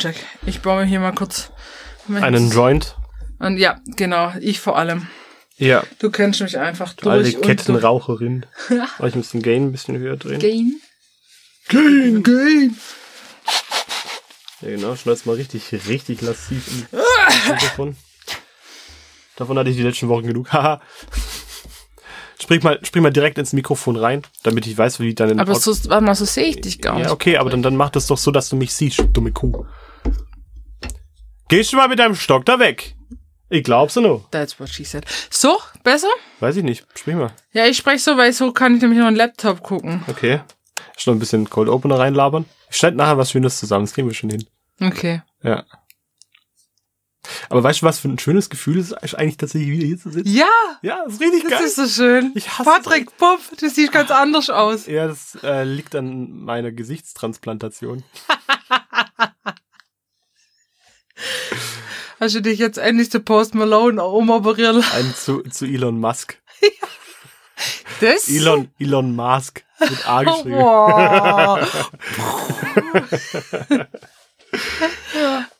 Soundcheck. Ich baue mir hier mal kurz. Moment. Einen Joint. Und ja, genau, ich vor allem. Ja. Du kennst mich einfach durch Alte Kettenraucherin. Oh, ich muss den Gain ein bisschen höher drehen. Gain. Gain, Gain. Ja, genau. Schneid's mal richtig, richtig lassiv im Mikrofon. Davon hatte ich die letzten Wochen genug. Haha. Sprich mal, sprich mal direkt ins Mikrofon rein, damit ich weiß, wie deine Aber so, warte mal, so sehe ich dich gar nicht. Ja, okay, aber dann, dann mach das doch so, dass du mich siehst, dumme Kuh. Gehst du mal mit deinem Stock da weg? Ich glaub's nur. That's what she said. So, besser? Weiß ich nicht. Sprich mal. Ja, ich spreche so, weil so kann ich nämlich noch einen Laptop gucken. Okay. Noch ein bisschen Cold Opener reinlabern. Ich schneide nachher was Schönes zusammen. Das kriegen wir schon hin. Okay. Ja. Aber weißt du, was für ein schönes Gefühl es ist, eigentlich tatsächlich wieder hier zu sitzen? Ja, Ja, das ist richtig das geil. ist so schön. Ich hasse Patrick, Puff, du siehst ganz anders aus. ja, das äh, liegt an meiner Gesichtstransplantation. Hast du dich jetzt endlich zu Post Malone umoperieren lassen? Ein zu, zu Elon Musk. Das? Elon, Elon Musk. Mit A geschrieben. Wow.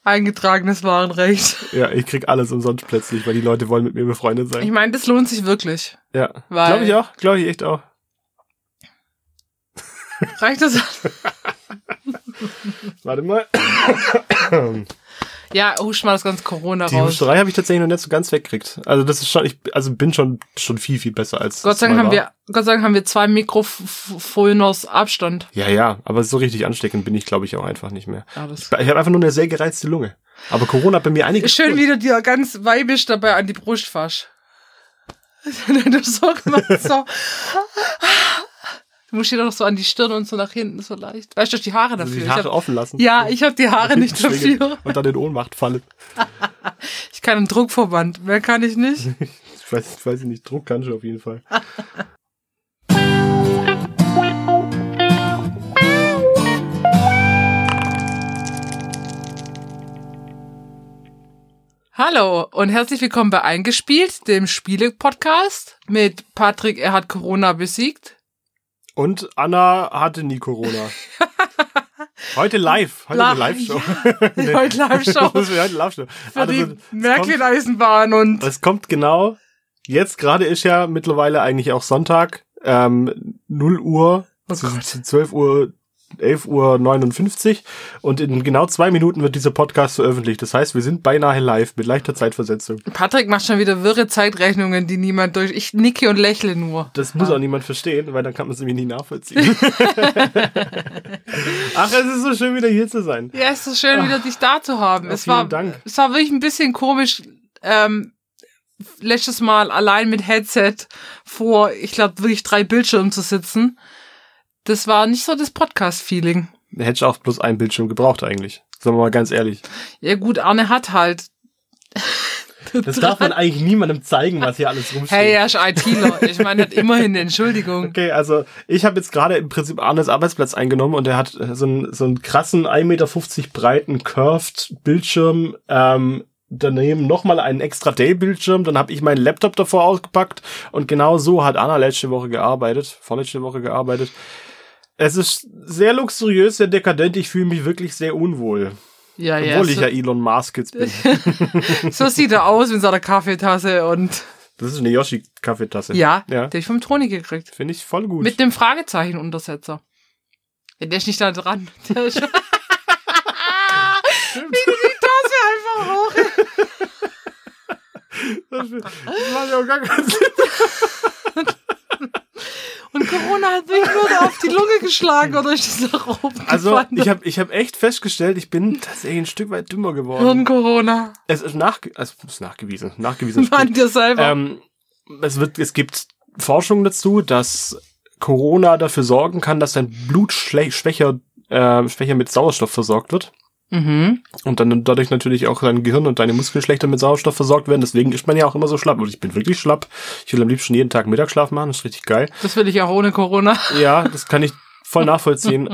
Eingetragenes Warenrecht. Ja, ich krieg alles umsonst plötzlich, weil die Leute wollen mit mir befreundet sein. Ich meine, das lohnt sich wirklich. Ja, glaube ich auch, glaube ich echt auch. Reicht das? Warte mal. Ja, husch mal das ganze Corona Die raus. Husterei habe ich tatsächlich noch nicht so ganz weggekriegt. Also das ist schon, ich also bin schon schon viel viel besser als. Gott sei Dank haben wir, Gott sei Dank haben wir zwei Mikrofoners Abstand. Ja, ja, aber so richtig ansteckend bin ich glaube ich auch einfach nicht mehr. Ja, das Ich habe einfach nur eine sehr gereizte Lunge. Aber Corona hat bei mir einiges. Schön, wie du dir ganz weibisch dabei an die Brust fasch. du so so. Du musst dir doch so an die Stirn und so nach hinten so leicht. Weißt du, die Haare Also dafür. die ich Haare hab, offen lassen. ja, ich habe die Haare nicht dafür. Und dann in Ohnmacht fallen. Ich kann einen Druckverband. Mehr kann ich nicht. Ich weiß, ich weiß nicht, Druck kannst du auf jeden Fall. Hallo und herzlich willkommen bei Eingespielt, dem Spiele-Podcast mit Patrick, er hat Corona besiegt. Und Anna hatte nie Corona. Heute live. Heute eine Live-Show. Ja, heute Live-Show heute Live-Show. für Also, die Märklin-Eisenbahn und Es kommt genau. Jetzt gerade ist ja mittlerweile eigentlich auch Sonntag. Ähm, 0 Uhr, Oh Gott. zu 12 Uhr, 11 Uhr 59. Und in genau zwei Minuten wird dieser Podcast veröffentlicht. Das heißt, wir sind beinahe live mit leichter Zeitversetzung. Patrick macht schon wieder wirre Zeitrechnungen, die niemand durch. Ich nicke und lächle nur. Das muss auch niemand verstehen, weil dann kann man es nämlich nie nachvollziehen. Ach, es ist so schön, wieder hier zu sein. Ja, ist so schön, wieder dich da zu haben. Ja, es vielen war, Dank. es war wirklich ein bisschen komisch, ähm, letztes Mal allein mit Headset vor, ich glaube, wirklich drei Bildschirmen zu sitzen. Das war nicht so das Podcast-Feeling. Hätte ich auch bloß einen Bildschirm gebraucht eigentlich. Sagen wir mal ganz ehrlich. Ja gut, Arne hat halt. Das darf man eigentlich niemandem zeigen, was hier alles rumsteht. Hey, er ist ITler. Ich meine, hat immerhin eine Entschuldigung. Okay, also ich habe jetzt gerade im Prinzip Arnes Arbeitsplatz eingenommen und er hat äh, so einen, so einen krassen 1,50 Meter breiten Curved Bildschirm. Ähm, daneben nochmal einen extra Day-Bildschirm. Dann habe ich meinen Laptop davor ausgepackt und genau so hat Anna letzte Woche gearbeitet, vorletzte Woche gearbeitet. Es ist sehr luxuriös, sehr dekadent. Ich fühle mich wirklich sehr unwohl. Ja, ja. Obwohl ich So, ja Elon Musk jetzt bin. so sieht er aus mit seiner Kaffeetasse und Das ist eine Yoshi-Kaffeetasse. ja, Ja. der ich vom Toni gekriegt. Finde ich voll gut. Mit dem Fragezeichen-Untersetzer. Ja, der ist nicht da dran. Der ist Wie du die Tasse einfach hoch. das macht ja auch gar keinen Sinn. Und Corona hat mich nur auf die Lunge geschlagen oder ist das nach oben Also gefallen? ich habe ich hab echt festgestellt, ich bin tatsächlich ein Stück weit dümmer geworden. Hirn-Corona. Es ist, nachge es ist nachgewiesen. Nachgewiesen. Mann, dir selber. ähm, es, wird, es gibt Forschung dazu, dass Corona dafür sorgen kann, dass dein Blut schwächer, äh, schwächer mit Sauerstoff versorgt wird. Mhm. Und dann dadurch natürlich auch dein Gehirn und deine Muskeln schlechter mit Sauerstoff versorgt werden. Deswegen ist man ja auch immer so schlapp. Und ich bin wirklich schlapp. Ich will am liebsten jeden Tag Mittagsschlaf machen. Das ist richtig geil. Das will ich auch ohne Corona. Ja, das kann ich voll nachvollziehen.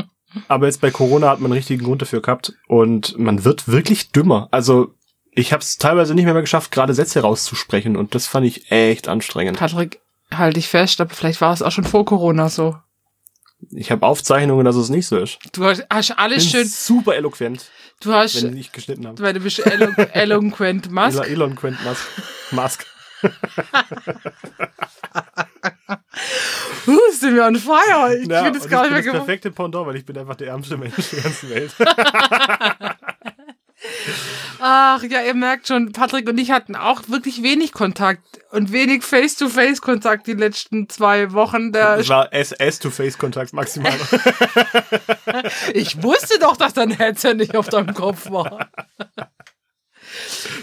Aber jetzt bei Corona hat man einen richtigen Grund dafür gehabt. Und man wird wirklich dümmer. Also ich habe es teilweise nicht mehr, mehr geschafft, gerade Sätze rauszusprechen. Und das fand ich echt anstrengend. Patrick, halt dich fest, aber vielleicht war es auch schon vor Corona so. Ich habe Aufzeichnungen, dass es nicht so ist. Du hast, hast alles Bin schön. super eloquent, Du hast, wenn ich nicht geschnitten habe. weil du bist elo eloquent Musk. Elon, Elon Quent Musk. Musk. Uh, sind wir on fire. Ich Ja, und das gar ich nicht mehr bin das gewohnt. perfekte Pendant, weil ich bin einfach der ärmste Mensch der ganzen Welt. Ach ja, ihr merkt schon, Patrick und ich hatten auch wirklich wenig Kontakt und wenig Face-to-Face-Kontakt die letzten zwei Wochen. Der Das war S-to-Face-Kontakt maximal. ich wusste doch, dass dein Headset nicht auf deinem Kopf war.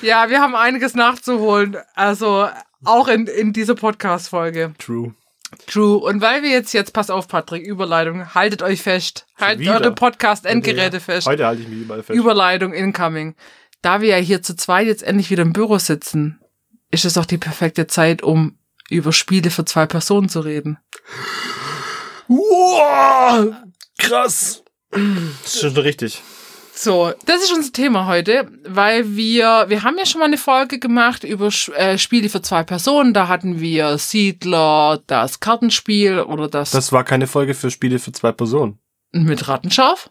ja, wir haben einiges nachzuholen. Also auch in, in dieser Podcast-Folge. True. True. Und weil wir jetzt, jetzt, pass auf, Patrick, Überleitung, haltet euch fest. Haltet eure Podcast-Endgeräte fest. Heute halte ich mich überall fest. Überleitung incoming. Da wir ja hier zu zweit jetzt endlich wieder im Büro sitzen, ist es doch die perfekte Zeit, um über Spiele für zwei Personen zu reden. Wow, krass. Das ist schon richtig. So, das ist unser Thema heute, weil wir, wir haben ja schon mal eine Folge gemacht über äh, Spiele für zwei Personen. Da hatten wir Siedler, das Kartenspiel oder das, Das war keine Folge für Spiele für zwei Personen. mit Rattenscharf.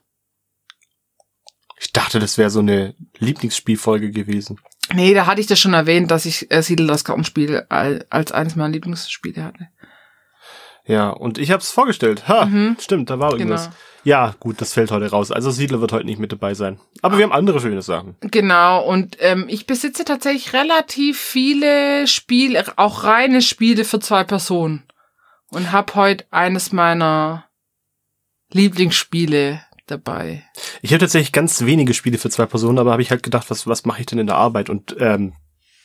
Ich dachte, das wäre so eine Lieblingsspielfolge gewesen. Nee, da hatte ich das schon erwähnt, dass ich äh, Siedler, das Kartenspiel al- als eines meiner Lieblingsspiele hatte. Ja, und ich habe es vorgestellt. Ha, stimmt, da war irgendwas. Genau. Ja, gut, das fällt heute raus. Also Siedler wird heute nicht mit dabei sein. Aber wir haben andere schöne Sachen. Genau, und ähm, ich besitze tatsächlich relativ viele Spiele, auch reine Spiele für zwei Personen. Und habe heute eines meiner Lieblingsspiele dabei. Ich habe tatsächlich ganz wenige Spiele für zwei Personen, aber habe ich halt gedacht, was, was mache ich denn in der Arbeit? Und ähm,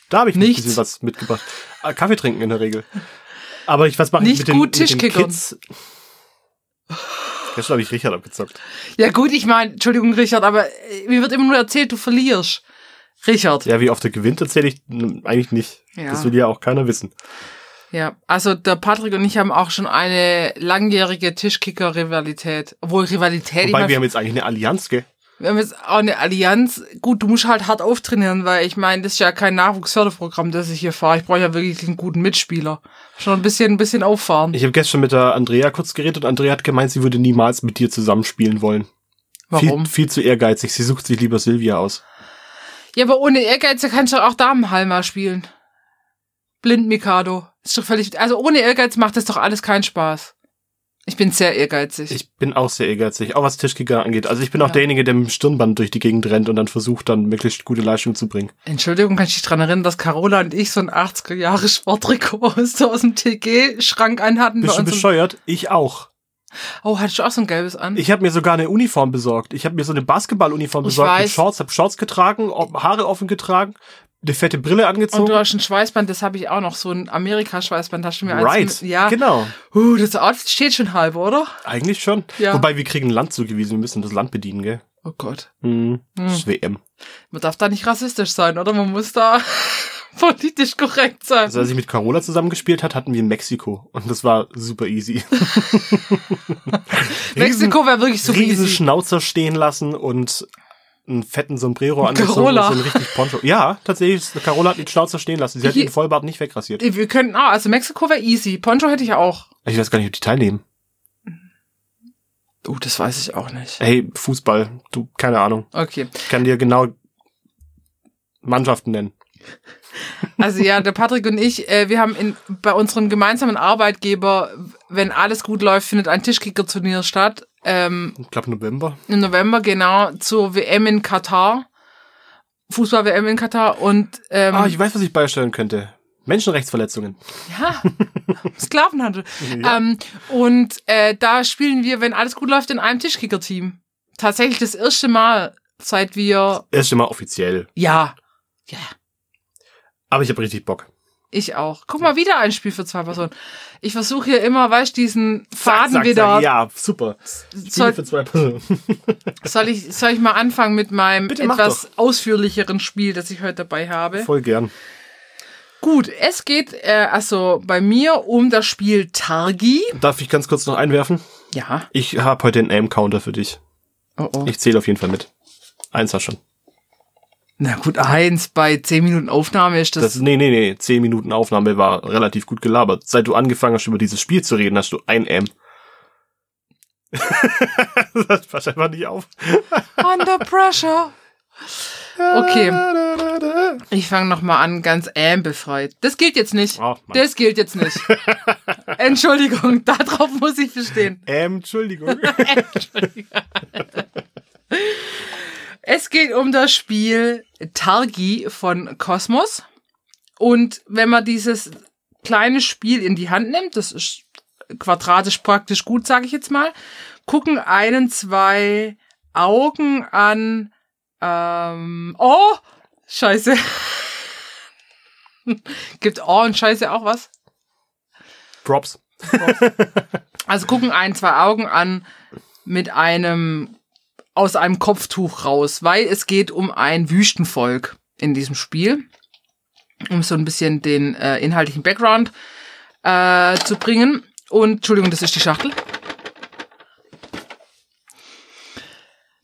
da habe ich ein Nichts. bisschen was mitgebracht. Ah, Kaffee trinken in der Regel. Aber ich, was mache ich Nicht mit den, mit den. Kids? Gestern habe ich Richard abgezockt. Ja gut, ich meine, Entschuldigung, Richard, aber äh, mir wird immer nur erzählt, du verlierst. Richard. Ja, wie oft er gewinnt, erzähle ich eigentlich nicht. Ja. Das will ja auch keiner wissen. Ja, also der Patrick und ich haben auch schon eine langjährige Tischkicker-Rivalität. Obwohl Rivalität, ich Wobei, mein, wir haben jetzt eigentlich eine Allianz, gell? Wir haben jetzt auch eine Allianz. Gut, du musst halt hart auftrainieren, weil ich meine, das ist ja kein Nachwuchsförderprogramm, das ich hier fahre. Ich brauche ja wirklich einen guten Mitspieler. Schon ein bisschen, ein bisschen auffahren. Ich habe gestern mit der Andrea kurz geredet und Andrea hat gemeint, sie würde niemals mit dir zusammenspielen wollen. Warum? Viel, viel zu ehrgeizig. Sie sucht sich lieber Silvia aus. Ja, aber ohne Ehrgeiz kannst du auch Damenhalma spielen. Blind Mikado. Ist doch völlig, also ohne Ehrgeiz macht das doch alles keinen Spaß. Ich bin sehr ehrgeizig. Ich bin auch sehr ehrgeizig, auch was Tischkicker angeht. Also ich bin auch Ja. derjenige, der mit dem Stirnband durch die Gegend rennt und dann versucht, dann möglichst gute Leistung zu bringen. Entschuldigung, kann ich dich dran erinnern, dass Carola und ich so ein 80er Jahre Sporttrikot aus, so aus dem TG-Schrank anhatten? Bist du bescheuert? Ich auch. Oh, hattest du auch so ein gelbes an? Ich habe mir sogar eine Uniform besorgt. Ich habe mir so eine Basketballuniform besorgt mit weiß. Shorts, habe Shorts getragen, Haare offen getragen, eine fette Brille Und angezogen. du hast ein Schweißband, das habe ich auch noch, so ein Amerika-Schweißband, hast du mir Right, mit- Ja. genau. Uh, das Outfit steht schon halb, oder? Eigentlich schon. Ja. Wobei wir kriegen ein Land zugewiesen, wir müssen das Land bedienen, gell? Oh Gott. Mhm. Hm. Das ist WM. Man darf da nicht rassistisch sein, oder? Man muss da politisch korrekt sein. Also als ich mit Carola zusammengespielt hat, hatten wir Mexiko und das war super easy. Mexiko wäre wirklich so riesen easy. Schnauzer stehen lassen und einen fetten Sombrero angezogen so ein richtig Poncho. Ja, tatsächlich, Carola hat den Schnauzer stehen lassen. Sie hat Hier- den Vollbart nicht wegrasiert. Wir könnten auch, also Mexiko wäre easy. Poncho hätte ich auch. Ich weiß gar nicht, ob die teilnehmen. Uh, das weiß ich auch nicht. Hey, Fußball, du, keine Ahnung. Okay. Ich kann dir genau Mannschaften nennen. Also ja, der Patrick und ich, äh, wir haben in, bei unserem gemeinsamen Arbeitgeber, wenn alles gut läuft, findet ein Tischkicker-Turnier statt. Ähm, Ich glaube November. im November, genau, zur WM in Katar. Fußball-WM in Katar und ähm, Ah, ich weiß, was ich beisteuern könnte. Menschenrechtsverletzungen. ja, Sklavenhandel. Ja. Ähm, und äh, da spielen wir, wenn alles gut läuft, in einem Tischkicker-Team. Tatsächlich das erste Mal, seit wir, Erst mal offiziell. ja, ja, Aber ich habe richtig Bock. Ich auch. Guck mal, wieder ein Spiel für zwei Personen. Ich versuche hier immer, weißt du, diesen Faden Zack, zack, wieder. zack. Ja, super. Spiele Soll, für zwei Personen. soll, ich, soll ich mal anfangen mit meinem Bitte etwas ausführlicheren Spiel, das ich heute dabei habe? Voll gern. Gut, es geht äh, also bei mir um das Spiel Targi. Darf ich ganz kurz noch einwerfen? Ja. Ich habe heute einen Aim-Counter für dich. Oh, oh. Ich zähle auf jeden Fall mit. Eins hast schon. Na gut, eins bei zehn Minuten Aufnahme ist das. Das, nee, nee, nee. Zehn Minuten Aufnahme war relativ gut gelabert. Seit du angefangen hast, über dieses Spiel zu reden, hast du ein M. das passt einfach nicht auf. Under pressure. Okay. Ich fange nochmal an, ganz ähm befreit. Das gilt jetzt nicht. Oh, das gilt jetzt nicht. Entschuldigung, darauf muss ich bestehen. Ähm, Entschuldigung. Es geht um das Spiel Targi von Cosmos. Und wenn man dieses kleine Spiel in die Hand nimmt, das ist quadratisch praktisch gut, sage ich jetzt mal, gucken einen zwei Augen an. Ähm, oh, scheiße. Gibt Oh und Scheiße auch was? Props. Also gucken ein, zwei Augen an mit einem aus einem Kopftuch raus, weil es geht um ein Wüstenvolk in diesem Spiel, um so ein bisschen den äh, inhaltlichen Background äh, zu bringen. Und Entschuldigung, das ist die Schachtel.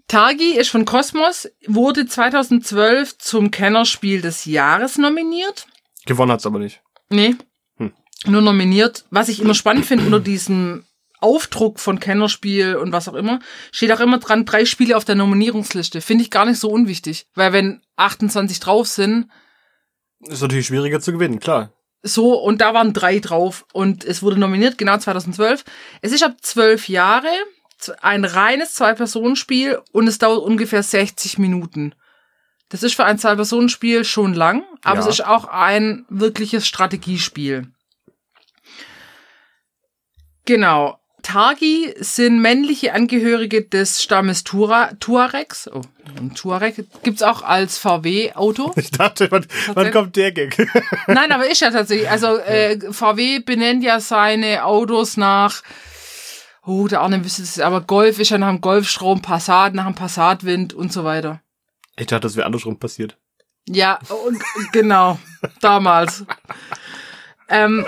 Targi ist von Cosmos, wurde 2012 zum Kennerspiel des Jahres nominiert. Gewonnen hat's aber nicht. Nee. Hm. Nur nominiert. Was ich immer spannend finde unter diesem Aufdruck von Kennerspiel und was auch immer, steht auch immer dran, drei Spiele auf der Nominierungsliste. Finde ich gar nicht so unwichtig. Weil wenn 28 drauf sind, Ist natürlich schwieriger zu gewinnen, klar. so, und da waren drei drauf und es wurde nominiert, genau 2012. Es ist ab zwölf Jahre, ein reines Zwei-Personen-Spiel und es dauert ungefähr 60 Minuten. Das ist für ein Zwei-Personen-Spiel schon lang, aber Ja. es ist auch ein wirkliches Strategiespiel. Genau. Targi sind männliche Angehörige des Stammes Tura, Tuaregs. Oh, ein Tuareg gibt's auch als VW-Auto. Ich dachte, wann, wann kommt der Gag? Nein, aber ist ja tatsächlich. Also äh, VW benennt ja seine Autos nach. Oh, der Arne wüsste es, aber Golf ist ja nach dem Golfstrom, Passat nach dem Passatwind und so weiter. Ich dachte, das wäre andersrum passiert. Ja, und genau, damals. Ähm,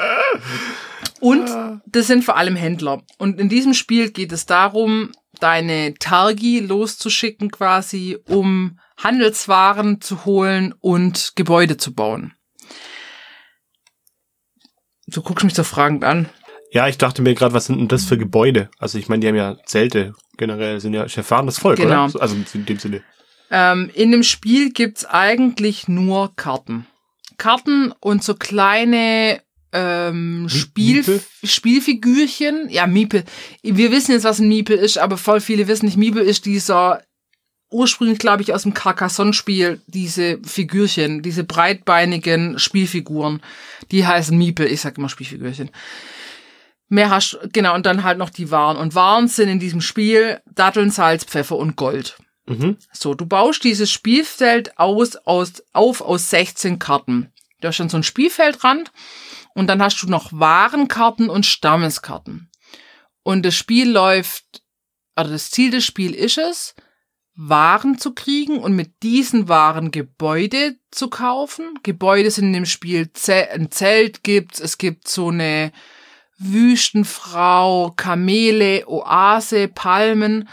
und das sind vor allem Händler. Und in diesem Spiel geht es darum, deine Targi loszuschicken quasi, um Handelswaren zu holen und Gebäude zu bauen. Du guckst mich so fragend an. Ja, ich dachte mir gerade, was sind denn das für Gebäude? Also ich meine, die haben ja Zelte generell, sind ja erfahrenes Volk, Genau. oder? Also in dem Sinne. Ähm, in dem Spiel gibt's eigentlich nur Karten. Karten und so kleine ähm, Spiel, Miepel? Spielfigürchen. Ja, Miepel. Wir wissen jetzt, was ein Miepel ist, aber voll viele wissen nicht. Miepel ist dieser ursprünglich, glaube ich, aus dem Carcassonne-Spiel, diese Figürchen, diese breitbeinigen Spielfiguren. Die heißen Miepel. Ich sag immer Spielfigürchen. Mehr hast, genau, und dann halt noch die Waren. Und Waren sind in diesem Spiel Datteln, Salz, Pfeffer und Gold. Mhm. So, du baust dieses Spielfeld aus, aus, auf aus 16 Karten. Du hast dann so ein Spielfeldrand und dann hast du noch Warenkarten und Stammeskarten. Und das Spiel läuft, also das Ziel des Spiels ist es, Waren zu kriegen und mit diesen Waren Gebäude zu kaufen. Gebäude sind in dem Spiel ein Zelt gibt's, es gibt so eine Wüstenfrau, Kamele, Oase, Palmen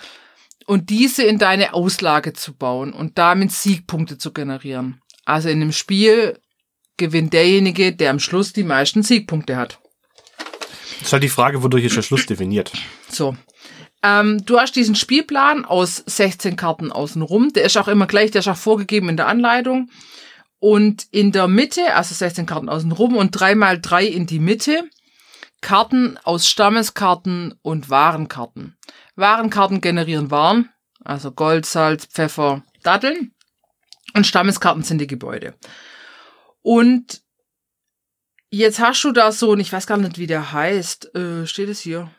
und diese in deine Auslage zu bauen und damit Siegpunkte zu generieren. Also in dem Spiel gewinnt derjenige, der am Schluss die meisten Siegpunkte hat. Das ist halt die Frage, wodurch ist der Schluss definiert. So. Ähm, du hast diesen Spielplan aus 16 Karten außenrum. Der ist auch immer gleich, der ist auch vorgegeben in der Anleitung. Und in der Mitte, also 16 Karten außenrum und 3 mal 3 in die Mitte, Karten aus Stammeskarten und Warenkarten. Warenkarten generieren Waren, also Gold, Salz, Pfeffer, Datteln. Und Stammeskarten sind die Gebäude. Und jetzt hast du da so, und ich weiß gar nicht, wie der heißt, äh, steht es hier?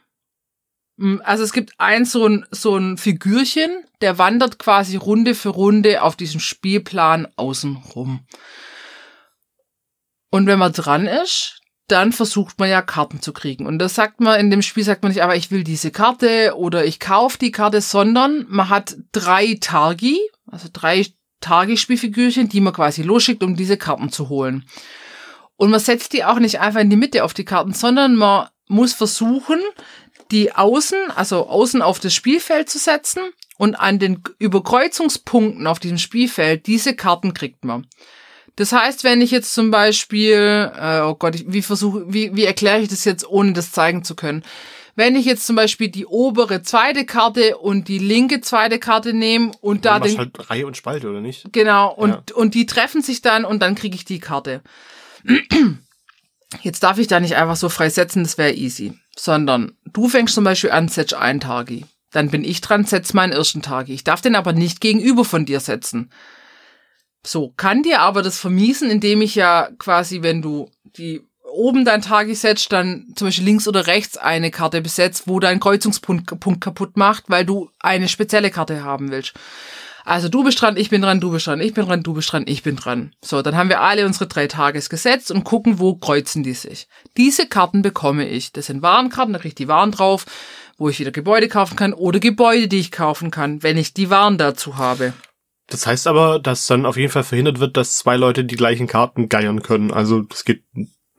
Mm, Also es gibt ein so ein, so ein Figürchen, der wandert quasi Runde für Runde auf diesem Spielplan außen rum. Und wenn man dran ist, dann versucht man ja Karten zu kriegen. Und das sagt man, in dem Spiel sagt man nicht, aber ich will diese Karte oder ich kaufe die Karte, sondern man hat drei Targi, also drei Targi-Spielfigürchen, die man quasi losschickt, um diese Karten zu holen. Und man setzt die auch nicht einfach in die Mitte auf die Karten, sondern man muss versuchen, die außen, also außen auf das Spielfeld zu setzen und an den Überkreuzungspunkten auf diesem Spielfeld, diese Karten kriegt man. Das heißt, wenn ich jetzt zum Beispiel, äh, oh Gott, ich, wie versuche, wie, wie erkläre ich das jetzt, ohne das zeigen zu können? Wenn ich jetzt zum Beispiel die obere zweite Karte und die linke zweite Karte nehme und da Dann machst den, halt Reihe und Spalte, oder nicht? genau, und, Ja. und die treffen sich dann und dann kriege ich die Karte. Jetzt darf ich da nicht einfach so frei setzen, das wäre easy. Sondern du fängst zum Beispiel an, setz einen Tagi. Dann bin ich dran, setz meinen ersten Tagi. Ich darf den aber nicht gegenüber von dir setzen. So, kann dir aber das vermiesen, indem ich ja quasi, wenn du die oben dein setzt, dann zum Beispiel links oder rechts eine Karte besetzt, wo dein Kreuzungspunkt Punkt kaputt macht, weil du eine spezielle Karte haben willst. Also du bist dran, ich bin dran, du bist dran, ich bin dran, du bist dran, ich bin dran. So, dann haben wir alle unsere drei Tages gesetzt und gucken, wo kreuzen die sich. Diese Karten bekomme ich. Das sind Warenkarten, da kriege ich die Waren drauf, wo ich wieder Gebäude kaufen kann oder Gebäude, die ich kaufen kann, wenn ich die Waren dazu habe. Das heißt aber, dass dann auf jeden Fall verhindert wird, dass zwei Leute die gleichen Karten geiern können. Also das geht,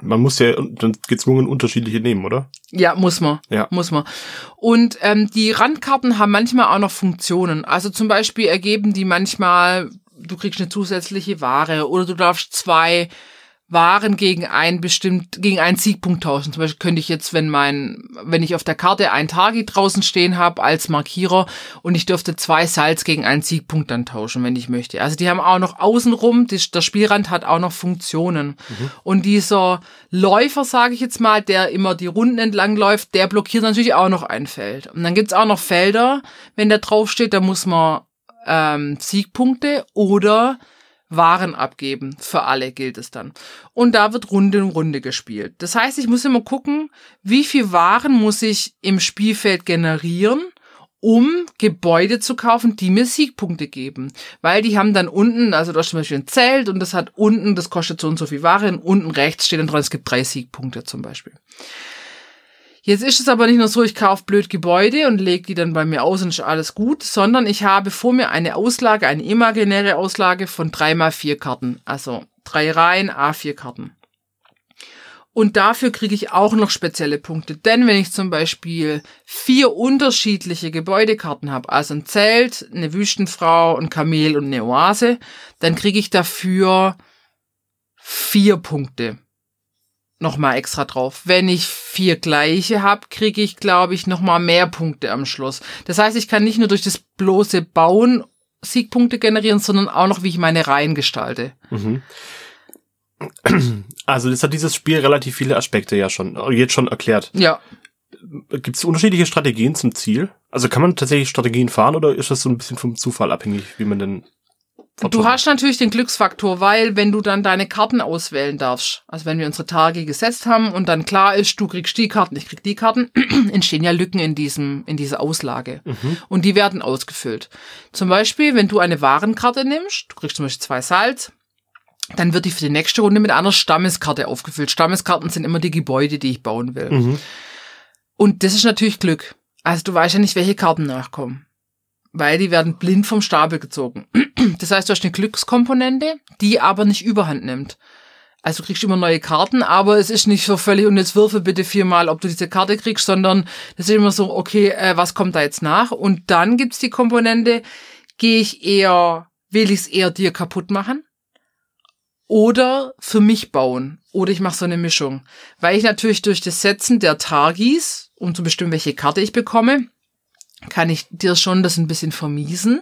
man muss ja dann gezwungen unterschiedliche nehmen, oder? Ja, muss man. Ja. Muss man. Und ähm, die Randkarten haben manchmal auch noch Funktionen. Also zum Beispiel ergeben die manchmal, du kriegst eine zusätzliche Ware oder du darfst zwei Waren gegen einen bestimmt, gegen einen Siegpunkt tauschen. Zum Beispiel könnte ich jetzt, wenn mein, wenn ich auf der Karte ein Target draußen stehen habe als Markierer und ich dürfte zwei Salz gegen einen Siegpunkt dann tauschen, wenn ich möchte. Also die haben auch noch außenrum, die, der Spielrand hat auch noch Funktionen. Und dieser Läufer, sage ich jetzt mal, der immer die Runden entlang läuft, der blockiert natürlich auch noch ein Feld. Und dann gibt's auch noch Felder, wenn der draufsteht, da muss man ähm, Siegpunkte oder Waren abgeben. Für alle gilt es dann. Und da wird Runde um Runde gespielt. Das heißt, ich muss immer gucken, wie viel Waren muss ich im Spielfeld generieren, um Gebäude zu kaufen, die mir Siegpunkte geben. Weil die haben dann unten, also da ist zum Beispiel ein Zelt und das hat unten, das kostet so und so viel Ware, und unten rechts steht dann dran, es gibt drei Siegpunkte zum Beispiel. Jetzt ist es aber nicht nur so, ich kaufe blöd Gebäude und lege die dann bei mir aus und ist alles gut, sondern ich habe vor mir eine Auslage, eine imaginäre Auslage von drei mal vier Karten. Also drei Reihen, A4 Karten. Und dafür kriege ich auch noch spezielle Punkte. Denn wenn ich zum Beispiel vier unterschiedliche Gebäudekarten habe, also ein Zelt, eine Wüstenfrau, ein Kamel und eine Oase, dann kriege ich dafür vier Punkte nochmal extra drauf. Wenn ich vier gleiche habe, kriege ich, glaube ich, nochmal mehr Punkte am Schluss. Das heißt, ich kann nicht nur durch das bloße Bauen Siegpunkte generieren, sondern auch noch, wie ich meine Reihen gestalte. Also das hat dieses Spiel relativ viele Aspekte ja schon, jetzt schon erklärt. Ja, Gibt es unterschiedliche Strategien zum Ziel? Also kann man tatsächlich Strategien fahren oder ist das so ein bisschen vom Zufall abhängig, wie man denn Du hast natürlich den Glücksfaktor, weil wenn du dann deine Karten auswählen darfst, also wenn wir unsere Tage gesetzt haben und dann klar ist, du kriegst die Karten, ich krieg die Karten, entstehen ja Lücken in diesem, in dieser Auslage. Und die werden ausgefüllt. Zum Beispiel, wenn du eine Warenkarte nimmst, du kriegst zum Beispiel zwei Salz, dann wird die für die nächste Runde mit einer Stammeskarte aufgefüllt. Stammeskarten sind immer die Gebäude, die ich bauen will. Mhm. Und das ist natürlich Glück. Also du weißt ja nicht, welche Karten nachkommen. Weil die werden blind vom Stapel gezogen. Das heißt, du hast eine Glückskomponente, die aber nicht überhand nimmt. Also du kriegst immer neue Karten, aber es ist nicht so völlig, und jetzt würfel bitte viermal, ob du diese Karte kriegst, sondern das ist immer so, okay, äh, was kommt da jetzt nach? Und dann gibt's die Komponente, gehe ich eher, will ich es eher dir kaputt machen? Oder für mich bauen. Oder ich mache so eine Mischung. Weil ich natürlich durch das Setzen der Targis, um zu bestimmen, welche Karte ich bekomme, kann ich dir schon das ein bisschen vermiesen.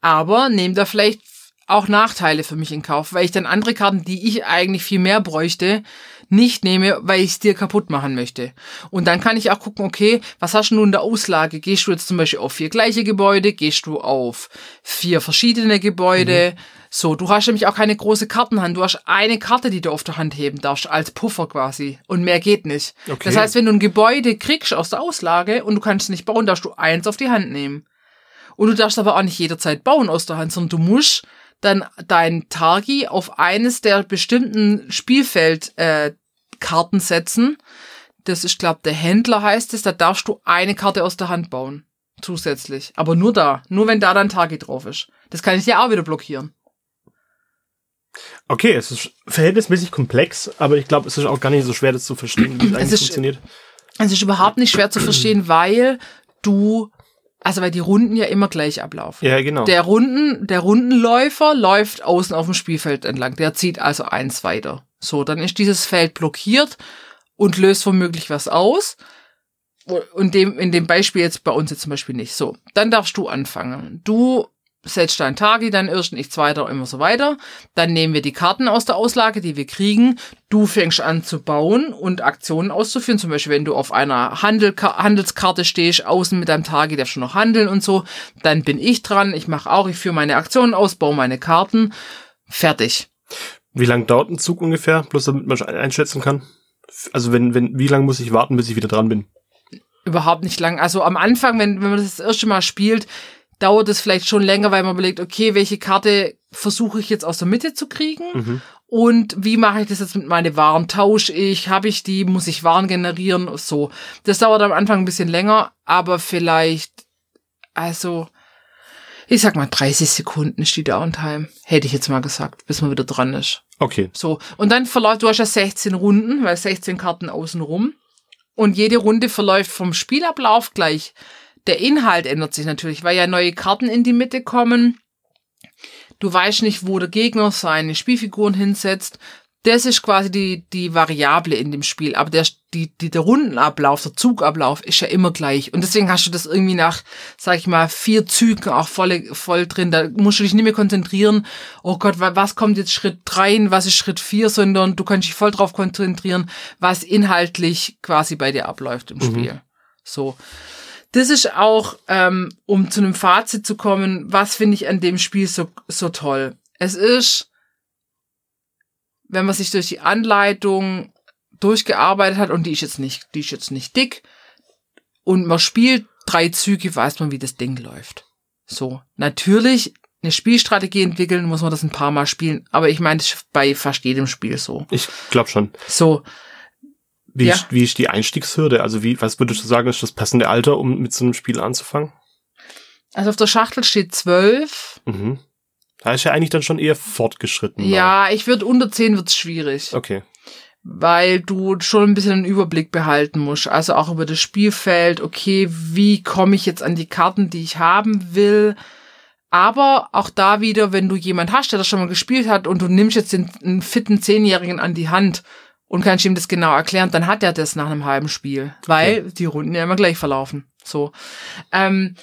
Aber nehme da vielleicht auch Nachteile für mich in Kauf, weil ich dann andere Karten, die ich eigentlich viel mehr bräuchte, nicht nehme, weil ich es dir kaputt machen möchte. Und dann kann ich auch gucken, okay, was hast du nun in der Auslage? Gehst du jetzt zum Beispiel auf vier gleiche Gebäude? Gehst du auf vier verschiedene Gebäude? So, du hast nämlich auch keine große Kartenhand. Du hast eine Karte, die du auf der Hand heben darfst, als Puffer quasi. Und mehr geht nicht. Okay. Das heißt, wenn du ein Gebäude kriegst aus der Auslage und du kannst es nicht bauen, darfst du eins auf die Hand nehmen. Und du darfst aber auch nicht jederzeit bauen aus der Hand, sondern du musst dann dein Targi auf eines der bestimmten Spielfeldkarten äh, setzen. Das ist, glaube der Händler heißt es. Da darfst du eine Karte aus der Hand bauen. Zusätzlich. Aber nur da. Nur wenn da dein Targi drauf ist. Das kann ich dir auch wieder blockieren. Okay, es ist verhältnismäßig komplex, aber ich glaube, es ist auch gar nicht so schwer, das zu verstehen, wie es eigentlich ist- funktioniert. Es ist überhaupt nicht schwer zu verstehen, weil du, also weil die Runden ja immer gleich ablaufen. Ja, genau. Der Runden, der Rundenläufer läuft außen auf dem Spielfeld entlang. Der zieht also eins weiter. So, dann ist dieses Feld blockiert und löst womöglich was aus. Und dem, in dem Beispiel jetzt bei uns jetzt zum Beispiel nicht. So, dann darfst du anfangen. Du setzt dein Tagi, dann ersten, ich zweiter, immer so weiter. Dann nehmen wir die Karten aus der Auslage, die wir kriegen. Du fängst an zu bauen und Aktionen auszuführen. Zum Beispiel, wenn du auf einer Handel Handelskarte stehst, außen mit deinem Tagi, darfst du noch handeln und so. Dann bin ich dran. Ich mache auch, ich führe meine Aktionen aus, baue meine Karten. Fertig. Wie lange dauert ein Zug ungefähr? Bloß damit man einschätzen kann. Also wenn, wenn, wie lange muss ich warten, bis ich wieder dran bin? Überhaupt nicht lang. Also am Anfang, wenn, wenn man das, das erste Mal spielt, dauert es vielleicht schon länger, weil man überlegt, okay, welche Karte versuche ich jetzt aus der Mitte zu kriegen? Mhm. Und wie mache ich das jetzt mit meinen Waren? Tausche ich? Habe ich die? Muss ich Waren generieren? So. Das dauert am Anfang ein bisschen länger, aber vielleicht, also, ich sag mal 30 Sekunden ist die Downtime. Hätte ich jetzt mal gesagt, bis man wieder dran ist. Okay. So. Und dann verläuft, du hast ja 16 Runden, weil 16 Karten außen rum. Und jede Runde verläuft vom Spielablauf gleich. Der Inhalt ändert sich natürlich, weil ja neue Karten in die Mitte kommen. Du weißt nicht, wo der Gegner seine Spielfiguren hinsetzt. Das ist quasi die, die Variable in dem Spiel. Aber der, die, die, der Rundenablauf, der Zugablauf ist ja immer gleich. Und deswegen hast du das irgendwie nach, sag ich mal, vier Zügen auch voll, voll drin. Da musst du dich nicht mehr konzentrieren. Oh Gott, was kommt jetzt Schritt drei, was ist Schritt vier, sondern du kannst dich voll drauf konzentrieren, was inhaltlich quasi bei dir abläuft im mhm. Spiel. So. Das ist auch, ähm, um zu einem Fazit zu kommen, was finde ich an dem Spiel so, so toll. Es ist wenn man sich durch die Anleitung durchgearbeitet hat und die ist jetzt nicht, die ist jetzt nicht dick und man spielt drei Züge, weiß man, wie das Ding läuft. So. Natürlich, eine Spielstrategie entwickeln, muss man das ein paar Mal spielen, aber ich meine, das ist bei fast jedem Spiel so. Ich glaube schon. So. Wie, ja. ist, wie ist die Einstiegshürde? Also wie, was würdest du sagen, ist das passende Alter, um mit so einem Spiel anzufangen? Also auf der Schachtel steht zwölf. Mhm. Da ist ja eigentlich dann schon eher fortgeschritten. Ja, ich würde unter 10 wird's schwierig. Okay. Weil du schon ein bisschen einen Überblick behalten musst. Also auch über das Spielfeld. Okay, wie komme ich jetzt an die Karten, die ich haben will? Aber auch da wieder, wenn du jemand hast, der das schon mal gespielt hat und du nimmst jetzt den, fitten Zehnjährigen an die Hand und kannst ihm das genau erklären, dann hat er das nach einem halben Spiel. Weil okay. die Runden ja immer gleich verlaufen. So. Ähm,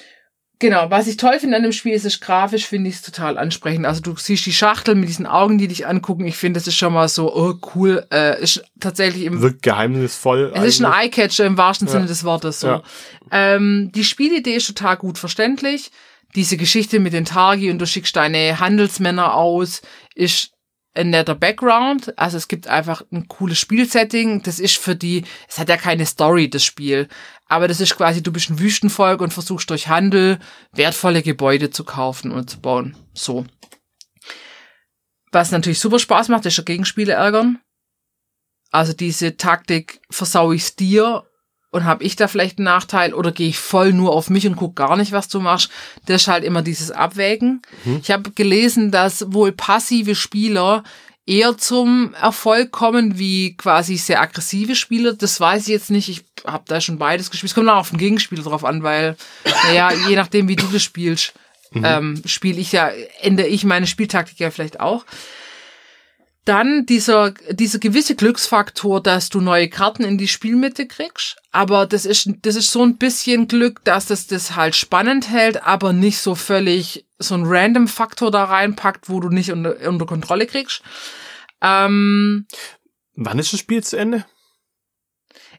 Genau, was ich toll finde an dem Spiel ist, ist grafisch finde ich es total ansprechend. Also du siehst die Schachtel mit diesen Augen, die dich angucken. Ich finde, das ist schon mal so, oh cool, äh, ist tatsächlich im wirkt geheimnisvoll. Es ist ein Eyecatcher im wahrsten ja. Sinne des Wortes. So, ja. ähm, die Spielidee ist total gut verständlich. Diese Geschichte mit den Targi und du schickst deine Handelsmänner aus, ist ein netter Background. Also es gibt einfach ein cooles Spielsetting. Das ist für die, es hat ja keine Story, das Spiel. Aber das ist quasi, du bist ein Wüstenvolk und versuchst durch Handel wertvolle Gebäude zu kaufen und zu bauen. So. Was natürlich super Spaß macht, ist der Gegenspiele ärgern. Also diese Taktik versau ich's dir und habe ich da vielleicht einen Nachteil oder gehe ich voll nur auf mich und guck gar nicht, was du machst. Das ist halt immer dieses Abwägen. Mhm. Ich habe gelesen, dass wohl passive Spieler eher zum Erfolg kommen wie quasi sehr aggressive Spieler. Das weiß ich jetzt nicht. Ich habe da schon beides gespielt. Es kommt auch auf den Gegenspieler drauf an, weil, naja, je nachdem, wie du das spielst, mhm. ähm, spiele ich ja, ändere ich meine Spieltaktik ja vielleicht auch. Dann dieser, dieser gewisse Glücksfaktor, dass du neue Karten in die Spielmitte kriegst. Aber das ist, das ist so ein bisschen Glück, dass das das halt spannend hält, aber nicht so völlig so ein random Faktor da reinpackt, wo du nicht unter, unter Kontrolle kriegst. Ähm, Wann ist das Spiel zu Ende?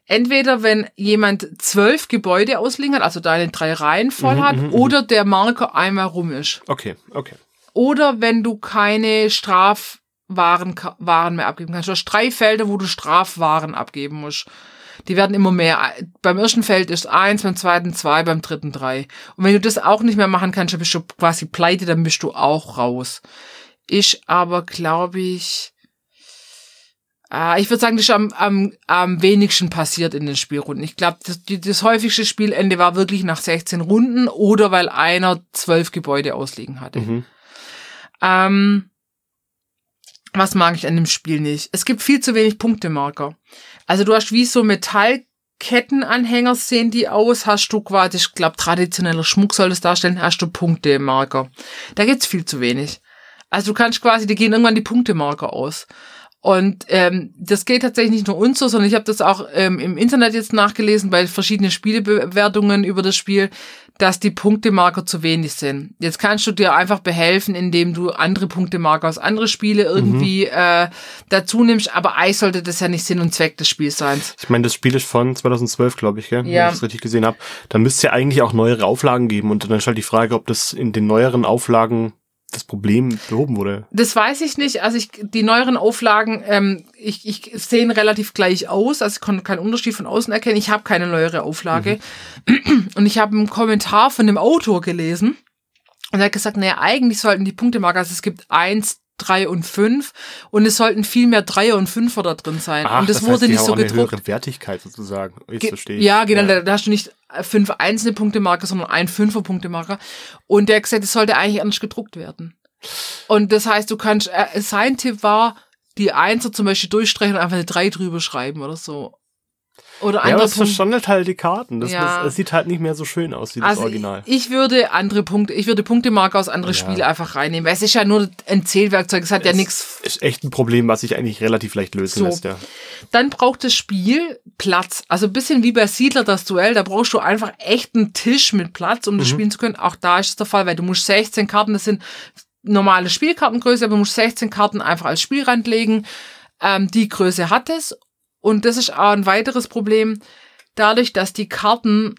Entweder wenn jemand zwölf Gebäude ausliegen hat, also deine drei Reihen voll mhm, hat, mhm, mhm. oder der Marker einmal rum ist. Okay, okay. Oder wenn du keine Straf waren, Waren mehr abgeben kannst. Du hast drei Felder, wo du Strafwaren abgeben musst. Die werden immer mehr. Beim ersten Feld ist eins, beim zweiten zwei, beim dritten drei. Und wenn du das auch nicht mehr machen kannst, dann bist du quasi pleite, dann bist du auch raus. Ich aber, glaube ich, äh, ich würde sagen, das ist am, am, am wenigsten passiert in den Spielrunden. Ich glaube, das, das häufigste Spielende war wirklich nach 16 Runden oder weil einer zwölf Gebäude ausliegen hatte. Mhm. Ähm, was mag ich an dem Spiel nicht? Es gibt viel zu wenig Punktemarker. Also du hast wie so Metallkettenanhänger sehen die aus, hast du quasi, ich glaube, traditioneller Schmuck soll das darstellen, hast du Punktemarker. Da gibt's viel zu wenig. Also du kannst quasi, die gehen irgendwann die Punktemarker aus. Und ähm, das geht tatsächlich nicht nur uns so, sondern ich habe das auch ähm, im Internet jetzt nachgelesen bei verschiedenen Spielebewertungen über das Spiel, dass die Punktemarker zu wenig sind. Jetzt kannst du dir einfach behelfen, indem du andere Punktemarker aus andere Spiele irgendwie mhm. äh, dazu nimmst, aber eigentlich sollte das ja nicht Sinn und Zweck des Spiels sein. Ich meine, das Spiel ist von 2012, glaube ich, gell? Ja. wenn ich das richtig gesehen habe. Da müsste es ja eigentlich auch neuere Auflagen geben und dann ist halt die Frage, ob das in den neueren Auflagen das Problem behoben wurde? Das weiß ich nicht. Also ich, die neueren Auflagen, ähm, ich, ich sehen relativ gleich aus. Also ich konnte keinen Unterschied von außen erkennen. Ich habe keine neuere Auflage. Mhm. Und ich habe einen Kommentar von dem Autor gelesen. Und er hat gesagt, naja, eigentlich sollten die Punktemarker, also es gibt eins, drei und fünf und es sollten viel mehr Dreier und Fünfer da drin sein. Ach, und das, das wurde heißt, nicht so eine gedruckt. höhere Wertigkeit sozusagen. Ge ich. Ja, genau, Da, da hast du nicht fünf einzelne Punktemarker, sondern ein Fünfer Punktemarker. Und der hat gesagt, es sollte eigentlich anders gedruckt werden. Und das heißt, du kannst, äh, sein Tipp war, die Einser zum Beispiel durchstreichen und einfach eine Drei drüber schreiben oder so. Oder Ja, andere aber es verschandelt halt die Karten. Das, Ja. das, es sieht halt nicht mehr so schön aus wie das Also Original. ich, ich würde andere Punkte, ich würde Punktemarker aus andere Ja. Spiele einfach reinnehmen, weil es ist ja nur ein Zählwerkzeug, es hat ja Es nichts Ist echt ein Problem, was sich eigentlich relativ leicht lösen So. lässt, ja. Dann braucht das Spiel Platz. Also ein bisschen wie bei Siedler das Duell, da brauchst du einfach echt einen Tisch mit Platz, um das Mhm. spielen zu können. Auch da ist es der Fall, weil du musst 16 Karten, das sind normale Spielkartengröße, aber du musst 16 Karten einfach als Spielrand legen. Ähm, die Größe hat es. Und das ist auch ein weiteres Problem. Dadurch, dass die Karten,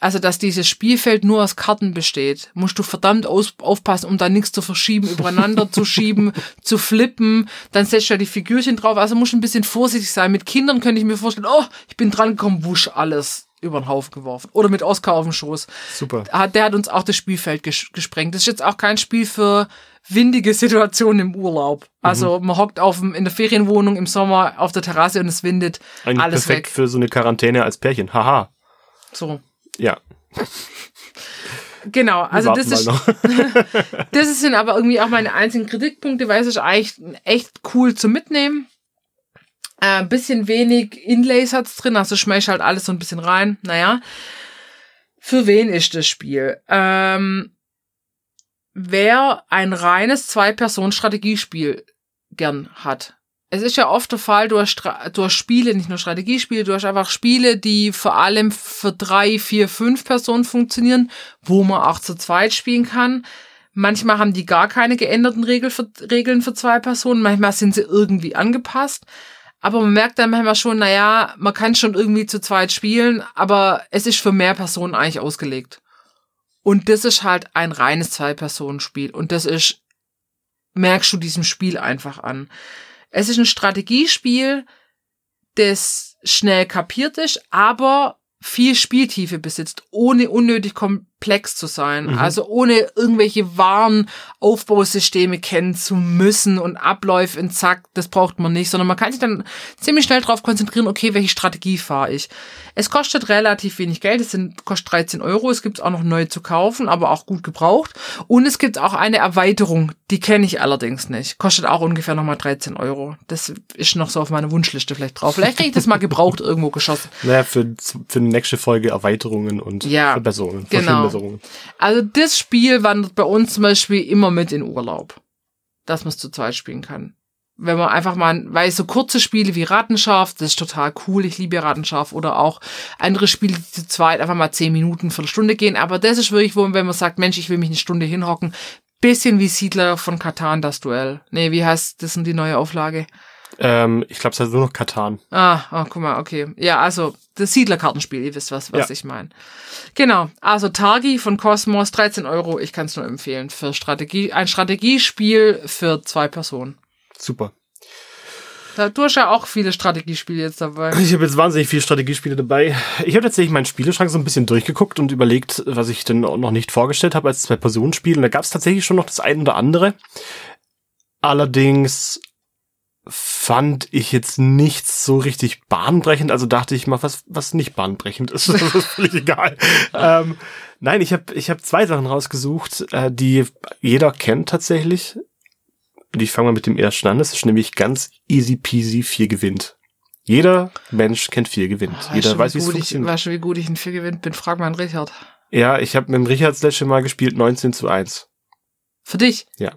also dass dieses Spielfeld nur aus Karten besteht, musst du verdammt aus, aufpassen, um da nichts zu verschieben, übereinander zu schieben, zu flippen. Dann setzt du ja die Figürchen drauf. Also musst du ein bisschen vorsichtig sein. Mit Kindern könnte ich mir vorstellen, oh, ich bin dran gekommen, wusch, alles über den Haufen geworfen. Oder mit Oscar auf dem Schoß. Super. Der hat uns auch das Spielfeld ges gesprengt. Das ist jetzt auch kein Spiel für windige Situationen im Urlaub. Also man hockt auf dem, in der Ferienwohnung im Sommer auf der Terrasse und es windet. Eigentlich alles perfekt weg. für so eine Quarantäne als Pärchen. Haha. So. Ja. Genau, also das ist, das sind aber irgendwie auch meine einzigen Kritikpunkte, weil es ist eigentlich echt cool zu mitnehmen. Äh, ein bisschen wenig Inlays hat's drin, also schmeiß halt alles so ein bisschen rein. Naja. Für wen ist das Spiel? Ähm, wer ein reines Zwei-Personen-Strategiespiel gern hat. Es ist ja oft der Fall, du hast, Spiele, nicht nur Strategiespiele, du hast einfach Spiele, die vor allem für drei, vier, fünf Personen funktionieren, wo man auch zu zweit spielen kann. Manchmal haben die gar keine geänderten Regel für, Regeln für zwei Personen, manchmal sind sie irgendwie angepasst. Aber man merkt dann manchmal schon, naja, man kann schon irgendwie zu zweit spielen, aber es ist für mehr Personen eigentlich ausgelegt. Und das ist halt ein reines Zwei-Personen-Spiel. Und das ist, merkst du diesem Spiel einfach an. Es ist ein Strategiespiel, das schnell kapiert ist, aber viel Spieltiefe besitzt, ohne unnötig komplex zu sein. Mhm. Also ohne irgendwelche wahren Aufbausysteme kennen zu müssen und Abläufe in Zack, das braucht man nicht, sondern man kann sich dann ziemlich schnell darauf konzentrieren, okay, welche Strategie fahre ich. Es kostet relativ wenig Geld, es sind, kostet 13 Euro, es gibt auch noch neu zu kaufen, aber auch gut gebraucht. Und es gibt auch eine Erweiterung, die kenne ich allerdings nicht. Kostet auch ungefähr nochmal 13 Euro. Das ist noch so auf meiner Wunschliste vielleicht drauf. Vielleicht kriege ich das mal gebraucht irgendwo geschossen. Naja, für, für die nächste Folge Erweiterungen und Ja, Verbesserungen. genau. Verschlimmbesserungen. Also das Spiel wandert bei uns zum Beispiel immer mit in Urlaub. Dass man es zu zweit spielen kann. Wenn man einfach mal, weil so kurze Spiele wie Rattenscharf, das ist total cool, ich liebe Rattenscharf, oder auch andere Spiele, die zu zweit einfach mal zehn Minuten, Viertelstunde gehen, aber das ist wirklich, wo, wenn man sagt, Mensch, ich will mich eine Stunde hinhocken, bisschen wie Siedler von Katan, das Duell. Nee, wie heißt das denn die neue Auflage? Ähm, ich glaube, es heißt nur noch Katan. Ah, ah, guck mal, okay. Ja, also das Siedlerkartenspiel, ihr wisst, was, was Ja. ich meine. Genau, also Targi von Cosmos, 13 Euro, ich kann es nur empfehlen. Für Strategie, ein Strategiespiel für zwei Personen. Super. Da, du hast ja auch viele Strategiespiele jetzt dabei. Ich habe jetzt wahnsinnig viele Strategiespiele dabei. Ich habe tatsächlich meinen Spieleschrank so ein bisschen durchgeguckt und überlegt, was ich denn noch nicht vorgestellt habe als Zwei-Personen-Spiel. Und da gab es tatsächlich schon noch das ein oder andere. Allerdings fand ich jetzt nichts so richtig bahnbrechend. Also dachte ich mal, was, was nicht bahnbrechend ist. Das ist völlig egal. ähm, nein, ich habe ich hab zwei Sachen rausgesucht, äh, die jeder kennt tatsächlich. Und ich fange mal mit dem ersten an. Das ist nämlich ganz easy peasy, vier gewinnt. Jeder Mensch kennt vier gewinnt. Jeder du, weiß, wie wie es gut ich, funktioniert. weißt du, wie gut ich in vier gewinnt bin? Frag mal an Richard. Ja, ich habe mit dem Richard das letzte Mal gespielt, 19 zu 1. Für dich? Ja.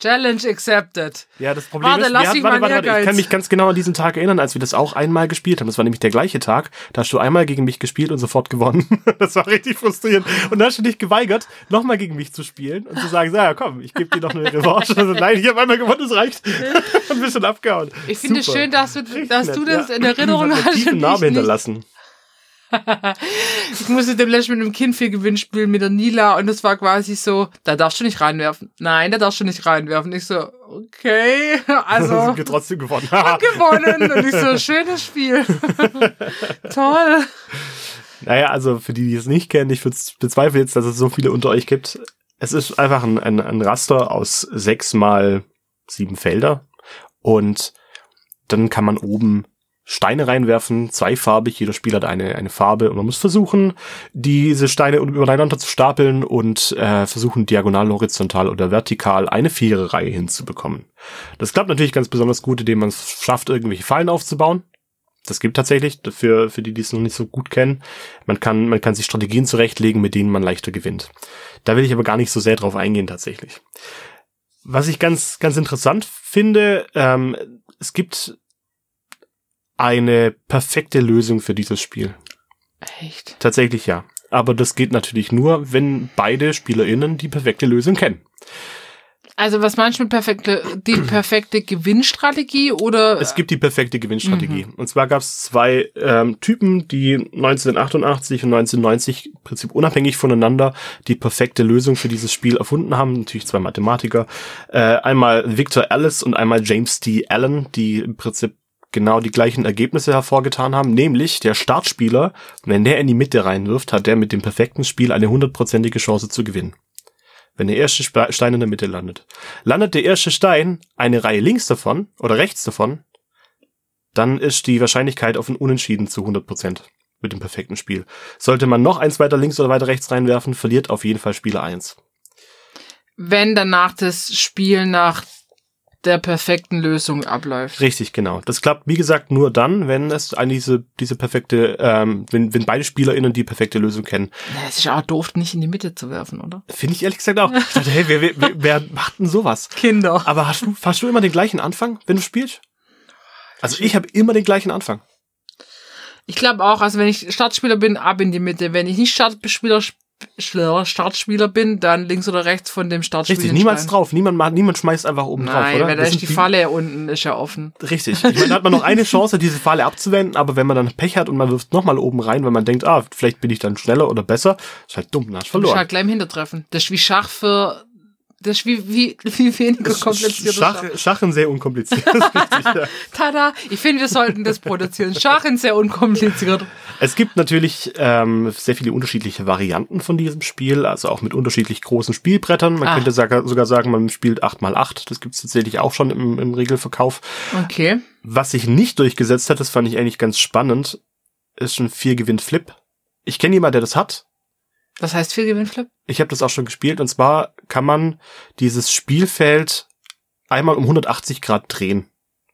Challenge accepted. Ja, das Problem Warte, ist, lass wir warte, warte, warte, ich kann mich ganz genau an diesen Tag erinnern, als wir das auch einmal gespielt haben. Das war nämlich der gleiche Tag. Da hast du einmal gegen mich gespielt und sofort gewonnen. Das war richtig frustrierend. Und dann hast du dich geweigert, nochmal gegen mich zu spielen und zu sagen, so, ja, komm, ich gebe dir noch eine Revanche. Also, nein, ich habe einmal gewonnen, das reicht. Und bist schon abgehauen. Ich finde es schön, dass du, dass du das ja. in Erinnerung hast. Namen hinterlassen. Ich musste demnächst mit einem Kindvieh-Gewinn spielen mit der Nila und das war quasi so, da darfst du nicht reinwerfen. Nein, da darfst du nicht reinwerfen. Ich so, okay, also Sind wir trotzdem gewonnen. gewonnen. Und ich so, schönes Spiel. Toll. Naja, also für die, die es nicht kennen, ich bez- bezweifle jetzt, dass es so viele unter euch gibt. Es ist einfach ein, ein, ein Raster aus sechs mal sieben Felder und dann kann man oben Steine reinwerfen, zweifarbig, jeder Spieler hat eine, eine Farbe und man muss versuchen, diese Steine übereinander zu stapeln und äh, versuchen, diagonal, horizontal oder vertikal eine Viererreihe hinzubekommen. Das klappt natürlich ganz besonders gut, indem man es schafft, irgendwelche Fallen aufzubauen. Das gibt tatsächlich, für, für die, die es noch nicht so gut kennen. Man kann, man kann sich Strategien zurechtlegen, mit denen man leichter gewinnt. Da will ich aber gar nicht so sehr drauf eingehen, tatsächlich. Was ich ganz, ganz interessant finde, ähm, es gibt eine perfekte Lösung für dieses Spiel. Echt? Tatsächlich ja. Aber das geht natürlich nur, wenn beide SpielerInnen die perfekte Lösung kennen. Also was meinst du mit perfekte, die perfekte Gewinnstrategie oder? Es gibt die perfekte Gewinnstrategie. Und zwar gab es zwei ähm, Typen, die 1988 und 1990 im Prinzip unabhängig voneinander die perfekte Lösung für dieses Spiel erfunden haben. Natürlich zwei Mathematiker. Äh, einmal Victor Ellis und einmal James T. Allen, die im Prinzip genau die gleichen Ergebnisse hervorgetan haben. Nämlich der Startspieler, wenn der in die Mitte reinwirft, hat der mit dem perfekten Spiel eine hundertprozentige Chance zu gewinnen wenn der erste Stein in der Mitte landet. Landet der erste Stein eine Reihe links davon oder rechts davon, dann ist die Wahrscheinlichkeit auf ein Unentschieden zu 100% mit dem perfekten Spiel. Sollte man noch eins weiter links oder weiter rechts reinwerfen, verliert auf jeden Fall Spieler eins. wenn danach das Spiel nach der perfekten Lösung abläuft. Richtig, genau. Das klappt, wie gesagt, nur dann, wenn es eine diese, diese perfekte, ähm, wenn, wenn beide SpielerInnen die perfekte Lösung kennen. Es ist auch doof, nicht in die Mitte zu werfen, oder? Finde ich ehrlich gesagt auch. Ich dachte, hey, wer, wer, wer, wer macht denn sowas? Kinder. Aber hast du, hast du immer den gleichen Anfang, wenn du spielst? Also ich habe immer den gleichen Anfang. Ich glaube auch, also wenn ich Startspieler bin, ab in die Mitte. Wenn ich nicht Startspieler, Sp- Startspieler bin, dann links oder rechts von dem Startspieler. Richtig, niemals drauf. Niemand, macht, niemand schmeißt einfach oben drauf, Nein, oder? weil da ist die Falle unten, ist ja offen. Richtig. Ich meine, da hat man noch eine Chance, diese Falle abzuwenden, aber wenn man dann Pech hat und man wirft nochmal oben rein, weil man denkt, ah, vielleicht bin ich dann schneller oder besser, ist halt dumm, dann hast verloren. halt gleich im Hintertreffen. Das ist wie Schach für, das ist wie, wie, weniger kompliziert. Schach, Schachen sehr unkompliziert. Richtig, ja. Tada! Ich finde, wir sollten das produzieren. Schach ist sehr unkompliziert. Es gibt natürlich ähm, sehr viele unterschiedliche Varianten von diesem Spiel, also auch mit unterschiedlich großen Spielbrettern. Man Ah. könnte sogar sagen, man spielt 8x8. Das gibt es tatsächlich auch schon im, im Regelverkauf. Okay. Was sich nicht durchgesetzt hat, das fand ich eigentlich ganz spannend, ist ein Vier-Gewinn-Flip. Ich kenne jemanden, der das hat. Was heißt viel Gewinnflip? Ich habe das auch schon gespielt. Und zwar kann man dieses Spielfeld einmal um 180 Grad drehen.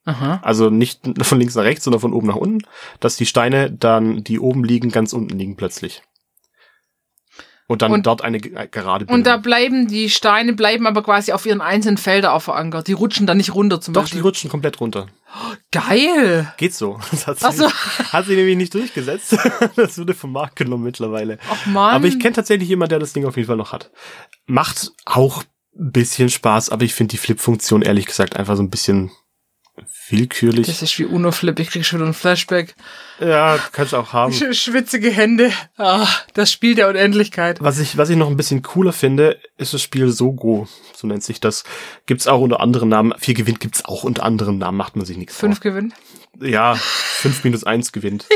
Aha. Also nicht von links nach rechts, sondern von oben nach unten, dass die Steine dann, die oben liegen, ganz unten liegen plötzlich. Und dann Und- dort eine ge- gerade Und da bleiben die Steine bleiben aber quasi auf ihren einzelnen Feldern auch verankert. Die rutschen dann nicht runter zum Doch, die Beispiel. rutschen komplett runter. Geil! Geht so. Das hat, Ach sie, so. hat sie nämlich nicht durchgesetzt. Das wurde vom Markt genommen mittlerweile. Ach man. Aber ich kenne tatsächlich jemanden, der das Ding auf jeden Fall noch hat. Macht auch ein bisschen Spaß, aber ich finde die Flip-Funktion ehrlich gesagt einfach so ein bisschen willkürlich. Das ist wie Uno-Flip. Ich krieg schon wieder ein Flashback. ja, kannst du auch haben. Sch schwitzige Hände. Ah, das Spiel der Unendlichkeit. Was ich, was ich noch ein bisschen cooler finde, ist das Spiel Sogo. So nennt sich das. Gibt's auch unter anderen Namen. Vier gewinnt gibt's auch unter anderen Namen, macht man sich nichts vor. Fünf gewinnt. Ja, fünf minus eins gewinnt.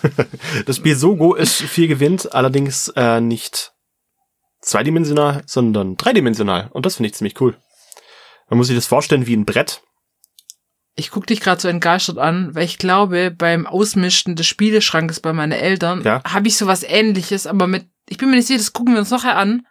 das Spiel Sogo ist vier gewinnt, allerdings äh, nicht zweidimensional, sondern dreidimensional. Und das finde ich ziemlich cool. Man muss sich das vorstellen wie ein Brett. Ich guck dich gerade so entgeistert an, weil ich glaube, beim Ausmischen des Spieleschrankes bei meinen Eltern Ja. habe ich sowas ähnliches, aber mit, ich bin mir nicht sicher, das gucken wir uns nachher an.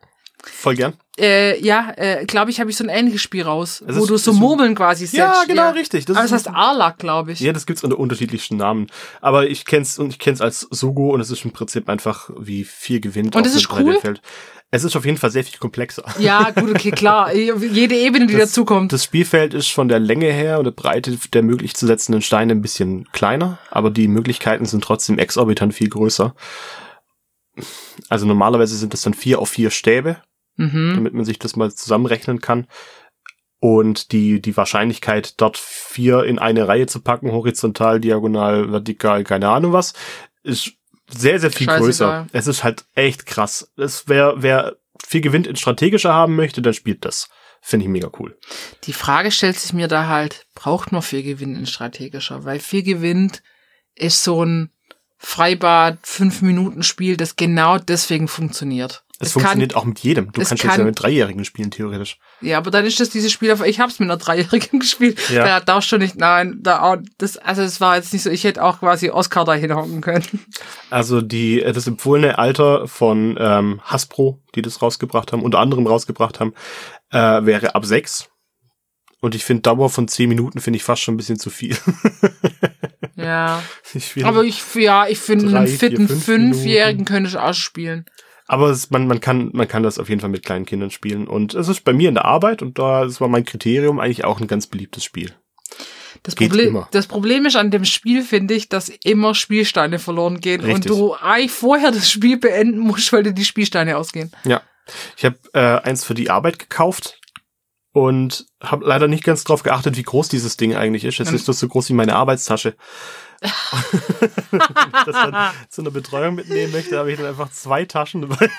Voll gern. Äh, ja, äh, glaube ich, habe ich so ein ähnliches Spiel raus, Es wo ist- du so ist Murmeln quasi setzt. Ja, genau, richtig. Das Aber ist das heißt Arlak, glaube ich. Ja, das gibt's unter unterschiedlichsten Namen. Aber ich kenn's und ich kenn's als Sugo und es ist im Prinzip einfach wie viel gewinnt. Und das ist cool? Brettfeld. Es ist auf jeden Fall sehr viel komplexer. Ja, gut, okay, klar. Jede Ebene, die Das- dazukommt. Das Spielfeld ist von der Länge her und der Breite der möglich zu setzenden Steine ein bisschen kleiner, aber die Möglichkeiten sind trotzdem exorbitant viel größer. Also normalerweise sind das dann vier auf vier Stäbe, Mhm. damit man sich das mal zusammenrechnen kann. Und die, die Wahrscheinlichkeit, dort vier in eine Reihe zu packen, horizontal, diagonal, vertikal, keine Ahnung was, ist sehr, sehr viel Scheißegal. größer. Es ist halt echt krass. Es, wer, wer viel Gewinn in strategischer haben möchte, dann spielt das. Finde ich mega cool. Die Frage stellt sich mir da halt, braucht man viel Gewinn in strategischer? Weil viel gewinnt ist so ein Freibad, fünf Minuten Spiel, das genau deswegen funktioniert. Es funktioniert auch mit jedem. Du es kannst jetzt kann- ja mit Dreijährigen spielen, theoretisch. Ja, aber dann ist das dieses Spiel, auf- ich hab's mit einer Dreijährigen gespielt. Ja. Da darfst du nicht, nein, da, das, also es war jetzt nicht so, ich hätte auch quasi Oscar da hinhocken können. Also die, äh, das empfohlene Alter von ähm, Hasbro, die das rausgebracht haben, unter anderem rausgebracht haben, äh, wäre ab sechs. Und ich finde Dauer von zehn Minuten finde ich fast schon ein bisschen zu viel. Ja. ich Aber ich, ja, ich finde, einen vier, fitten fünf Fünfjährigen könnte ich auch spielen. Aber es, man, man, kann, man kann das auf jeden Fall mit kleinen Kindern spielen. Und es ist bei mir in der Arbeit, und da das war mein Kriterium, eigentlich auch ein ganz beliebtes Spiel. Das, Geht Problem, immer. das Problem ist an dem Spiel, finde ich, dass immer Spielsteine verloren gehen und Richtig. du eigentlich vorher das Spiel beenden musst, weil dir die Spielsteine ausgehen. Ja. Ich habe äh, eins für die Arbeit gekauft und habe leider nicht ganz drauf geachtet, wie groß dieses Ding eigentlich ist. Es Ähm. ist das so groß wie meine Arbeitstasche. Wenn ich das dann zu einer Betreuung mitnehmen möchte, habe ich dann einfach zwei Taschen dabei.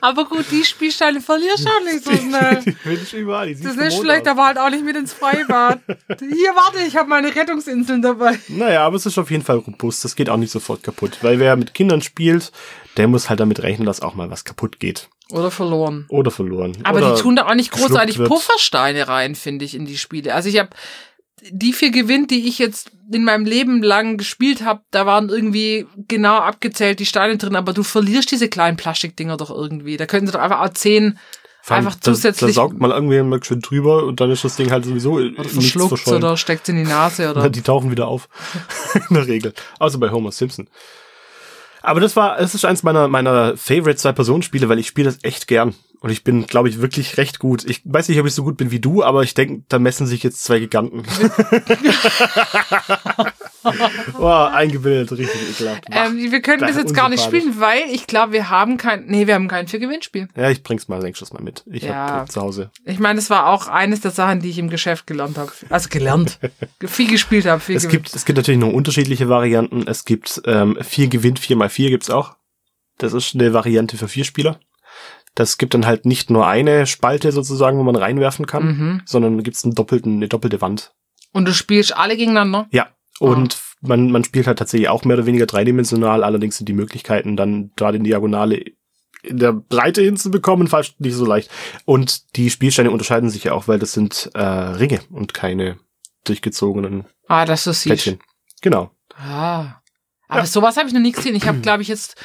Aber gut, die Spielsteine verlierst du auch nicht so schnell. Die finde ich überall. Die Das ist nicht schlecht, aus. aber halt auch nicht mit ins Freibad. Hier, warte, ich habe meine Rettungsinseln dabei. Naja, aber es ist auf jeden Fall robust. Das geht auch nicht sofort kaputt. Weil wer mit Kindern spielt, der muss halt damit rechnen, dass auch mal was kaputt geht. Oder verloren. Oder verloren. Aber Oder die tun da auch nicht großartig. Puffersteine rein, finde ich, in die Spiele. Also ich habe die vier gewinnt, die ich jetzt in meinem Leben lang gespielt habe, da waren irgendwie genau abgezählt die Steine drin, aber du verlierst diese kleinen Plastikdinger doch irgendwie. Da könnten sie doch einfach auch zehn Vor allem, einfach da, zusätzlich- Da saugt mal irgendwie mal schön drüber und dann ist das Ding halt sowieso oder nichts verschluckt oder steckt in die Nase oder. Die tauchen wieder auf. In der Regel. Außer bei Homer Simpson. Aber das war, es ist eins meiner, meiner Favorite Zwei-Personen-Spiele, weil ich spiele das echt gern. Und ich bin, glaube ich, wirklich recht gut. Ich weiß nicht, ob ich so gut bin wie du, aber ich denke, da messen sich jetzt zwei Giganten. Boah, eingebildet, richtig ekelhaft. Ähm, wir können Da- das jetzt gar nicht spielen, weil ich glaube, wir haben kein, nee, wir haben kein für Gewinnspiel. ja, ich bring's mal nächstes Mal mit. Ich Ja. hab zu Hause. Ich meine, das war auch eines der Sachen, die ich im Geschäft gelernt habe. Also gelernt. viel gespielt habe, viel Es gewinnt. gibt, es gibt natürlich noch unterschiedliche Varianten. Es gibt ähm, vier gewinnt, vier mal vier gibt's auch. Das ist eine Variante für vier Spieler. Das gibt dann halt nicht nur eine Spalte sozusagen, wo man reinwerfen kann, Mhm. sondern gibt's einen doppelten, eine doppelte Wand. Und du spielst alle gegeneinander? Ja. Und man, man spielt halt tatsächlich auch mehr oder weniger dreidimensional, allerdings sind die Möglichkeiten dann da die Diagonale in der Breite hinzubekommen fast nicht so leicht. Und die Spielsteine unterscheiden sich ja auch, weil das sind äh, Ringe und keine durchgezogenen Ah, dass du siehst. Plättchen. Genau. Ah. Aber Ja. sowas habe ich noch nie gesehen. Ich habe, glaube ich, jetzt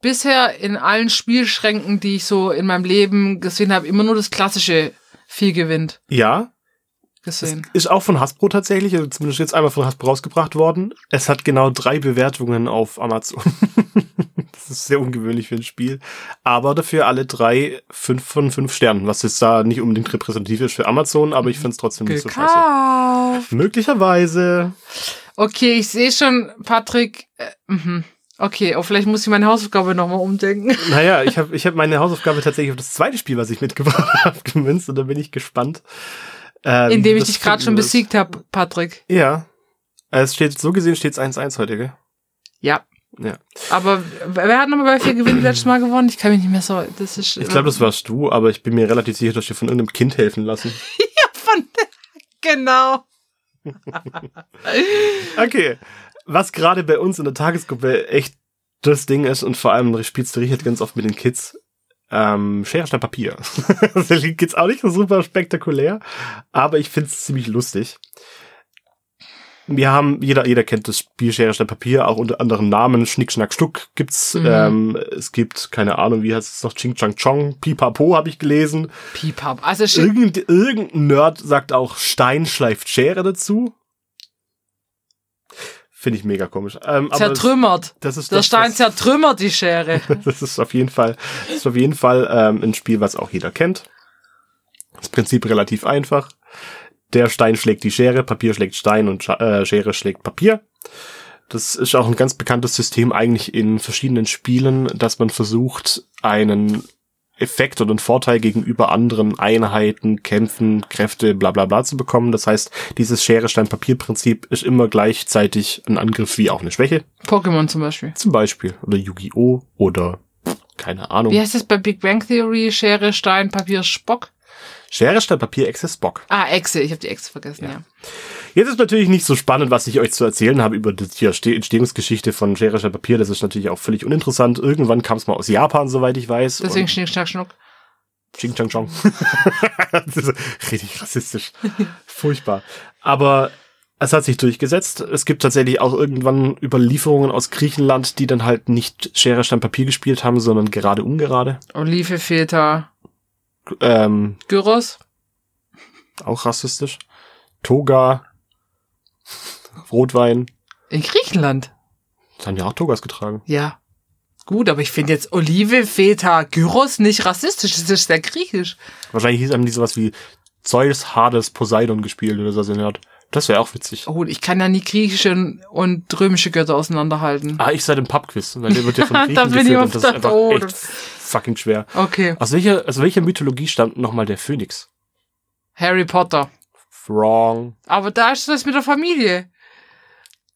bisher in allen Spielschränken, die ich so in meinem Leben gesehen habe, immer nur das klassische viel gewinnt Ja, gesehen. Ist auch von Hasbro tatsächlich, also zumindest jetzt einmal von Hasbro rausgebracht worden. Es hat genau drei Bewertungen auf Amazon. das ist sehr ungewöhnlich für ein Spiel. Aber dafür alle drei fünf von fünf Sternen, was jetzt da nicht unbedingt repräsentativ ist für Amazon, aber ich finde es trotzdem nicht so scheiße. Gekauft. Möglicherweise. Okay, ich sehe schon, Patrick. Äh, mhm. Okay, oh, vielleicht muss ich meine Hausaufgabe nochmal umdenken. Naja, ich habe ich hab meine Hausaufgabe tatsächlich auf das zweite Spiel, was ich mitgebracht habe, gemünzt und da bin ich gespannt. äh, wie Indem ich dich gerade schon besiegt habe, Patrick. Ja. Es steht, so gesehen steht es 1-1 heute, gell? Ja. Ja. Aber wer hat nochmal bei vier Gewinnen letztes Mal gewonnen? Ich kann mich nicht mehr so. Das ist. Ich glaube, das warst du, aber ich bin mir relativ sicher, dass dir von irgendeinem Kind helfen lassen. ja von. Genau. Okay. Was gerade bei uns in der Tagesgruppe echt das Ding ist und vor allem spielst du Richard ganz oft mit den Kids. Ähm, Schere, Stein, Papier. das klingt jetzt auch nicht so super spektakulär, aber ich find's ziemlich lustig. wir haben, jeder, jeder kennt das Spiel Schere, Stein, Papier, auch unter anderen Namen. Schnick, Schnack, Schnuck gibt's. Mhm. Ähm, es gibt, keine Ahnung, wie heißt es noch, Ching, Chang, Chong, Pipapo habe ich gelesen. Piepap. Also Irgend, irgendein Nerd sagt auch Stein schleift Schere dazu. Finde ich mega komisch. Ähm, zertrümmert. das ist Der das, Stein das, zertrümmert die Schere. das ist auf jeden Fall, das ist auf jeden Fall ähm, ein Spiel, was auch jeder kennt. Das Prinzip relativ einfach. Der Stein schlägt die Schere, Papier schlägt Stein und Scha äh, Schere schlägt Papier. Das ist auch ein ganz bekanntes System eigentlich in verschiedenen Spielen, dass man versucht, einen Effekt oder einen Vorteil gegenüber anderen Einheiten, Kämpfen, Kräfte, bla bla bla zu bekommen. Das heißt, dieses Schere-Stein-Papier-Prinzip ist immer gleichzeitig ein Angriff wie auch eine Schwäche. Pokémon zum Beispiel. Zum Beispiel. Oder Yu-Gi-Oh! oder keine Ahnung. Wie heißt das bei Big Bang Theory? Schere, Stein, Papier, Spock? Schere, Stein, Papier, Access, Bock. Ah, Echse. Ich habe die Echse vergessen, ja. Jetzt ist natürlich nicht so spannend, was ich euch zu erzählen habe über die Entstehungsgeschichte von Schere, Stein, Papier. Das ist natürlich auch völlig uninteressant. Irgendwann kam es mal aus Japan, soweit ich weiß. Deswegen Schnick, Schnack, Schnuck. Ching Chong. das ist richtig rassistisch. Furchtbar. Aber es hat sich durchgesetzt. Es gibt tatsächlich auch irgendwann Überlieferungen aus Griechenland, die dann halt nicht Schere, Stein, Papier gespielt haben, sondern gerade ungerade. Olive, Feta, Ähm, Gyros. auch rassistisch. Toga. Rotwein. In Griechenland. Das haben ja auch Togas getragen. Ja. Gut, aber ich finde jetzt Olive, Feta, Gyros nicht rassistisch. Das ist sehr griechisch. Wahrscheinlich hieß einem die sowas wie Zeus, Hades, Poseidon gespielt oder so. in der Art. Das wäre auch witzig. Oh, ich kann ja nie griechische und römische Götter auseinanderhalten. Ah, ich sei im Pubquiz, weil der wird ja von Griechen Da bin ich und das der ist einfach echt fucking schwer. Okay. Aus welcher, aus welcher Mythologie stammt nochmal der Phönix? Harry Potter. Wrong. Aber da ist das mit der Familie.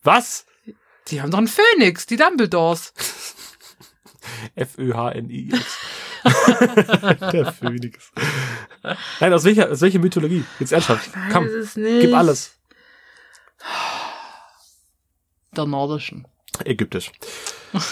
Was? Die haben doch einen Phönix, die Dumbledores. F-Ö-H-N-I-X. der Phönix. Nein, aus welcher, aus welcher Mythologie? Jetzt ernsthaft. Komm, es nicht. gib alles. Der nordischen. Ägyptisch.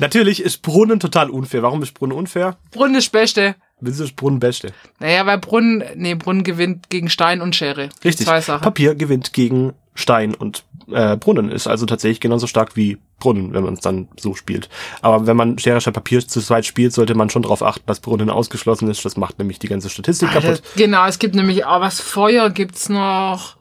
Natürlich ist Brunnen total unfair. Warum ist Brunnen unfair? Brunnen ist Beste. Wieso ist Brunnen Beste? Naja, weil Brunnen, nee, Brunnen gewinnt gegen Stein und Schere. Richtig. Zwei Sachen. Papier gewinnt gegen Stein und äh, Brunnen ist also tatsächlich genauso stark wie Brunnen, wenn man es dann so spielt. Aber wenn man Schere, Stein, Papier zu zweit spielt, sollte man schon darauf achten, dass Brunnen ausgeschlossen ist. Das macht nämlich die ganze Statistik Ah, kaputt. genau, es gibt nämlich auch was Feuer gibt's noch.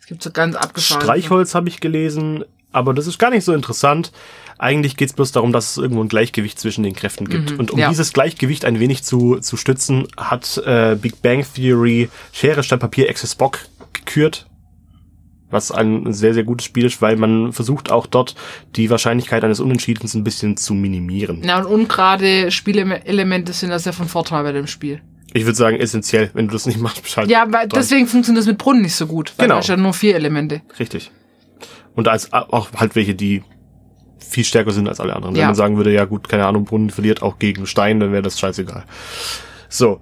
Es gibt so ganz abgefahren. Streichholz habe ich gelesen, aber das ist gar nicht so interessant. Eigentlich geht's bloß darum, dass es irgendwo ein Gleichgewicht zwischen den Kräften gibt. Und um ja. dieses Gleichgewicht ein wenig zu, zu stützen, hat äh, Big Bang Theory Schere, Stein, Papier, Access Bock gekürt. Was ein sehr, sehr gutes Spiel ist, weil man versucht auch dort die Wahrscheinlichkeit eines Unentschiedens ein bisschen zu minimieren. Ja, und ungerade Spielelemente sind das ja von Vorteil bei dem Spiel. Ich würde sagen, essentiell. Wenn du das nicht machst, bist halt Ja, weil dran. deswegen funktioniert das mit Brunnen nicht so gut. Weil Genau. da ist ja nur vier Elemente. Richtig. Und als auch halt welche, die viel stärker sind als alle anderen. Wenn Ja. man sagen würde, ja gut, keine Ahnung, Brunnen verliert auch gegen Stein, dann wäre das scheißegal. So.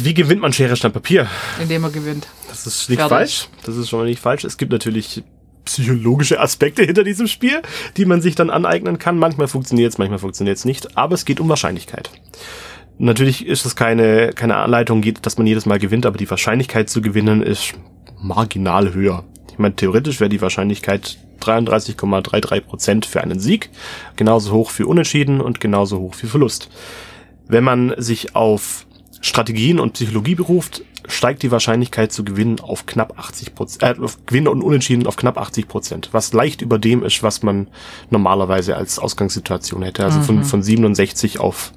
Wie gewinnt man Schere, Stein, Papier? indem er gewinnt. Das ist nicht Fertig. falsch. Das ist schon mal nicht falsch. Es gibt natürlich psychologische Aspekte hinter diesem Spiel, die man sich dann aneignen kann. Manchmal funktioniert es, manchmal funktioniert es nicht. Aber es geht um Wahrscheinlichkeit. Natürlich ist es keine, keine Anleitung, dass man jedes Mal gewinnt, aber die Wahrscheinlichkeit zu gewinnen ist marginal höher. Ich meine, theoretisch wäre die Wahrscheinlichkeit 33,33 Prozent für einen Sieg, genauso hoch für Unentschieden und genauso hoch für Verlust. Wenn man sich auf Strategien und Psychologie beruft, steigt die Wahrscheinlichkeit zu gewinnen auf knapp 80 Prozent, äh, auf Gewinne und Unentschieden auf knapp 80 Prozent, was leicht über dem ist, was man normalerweise als Ausgangssituation hätte. Also von, von 67 auf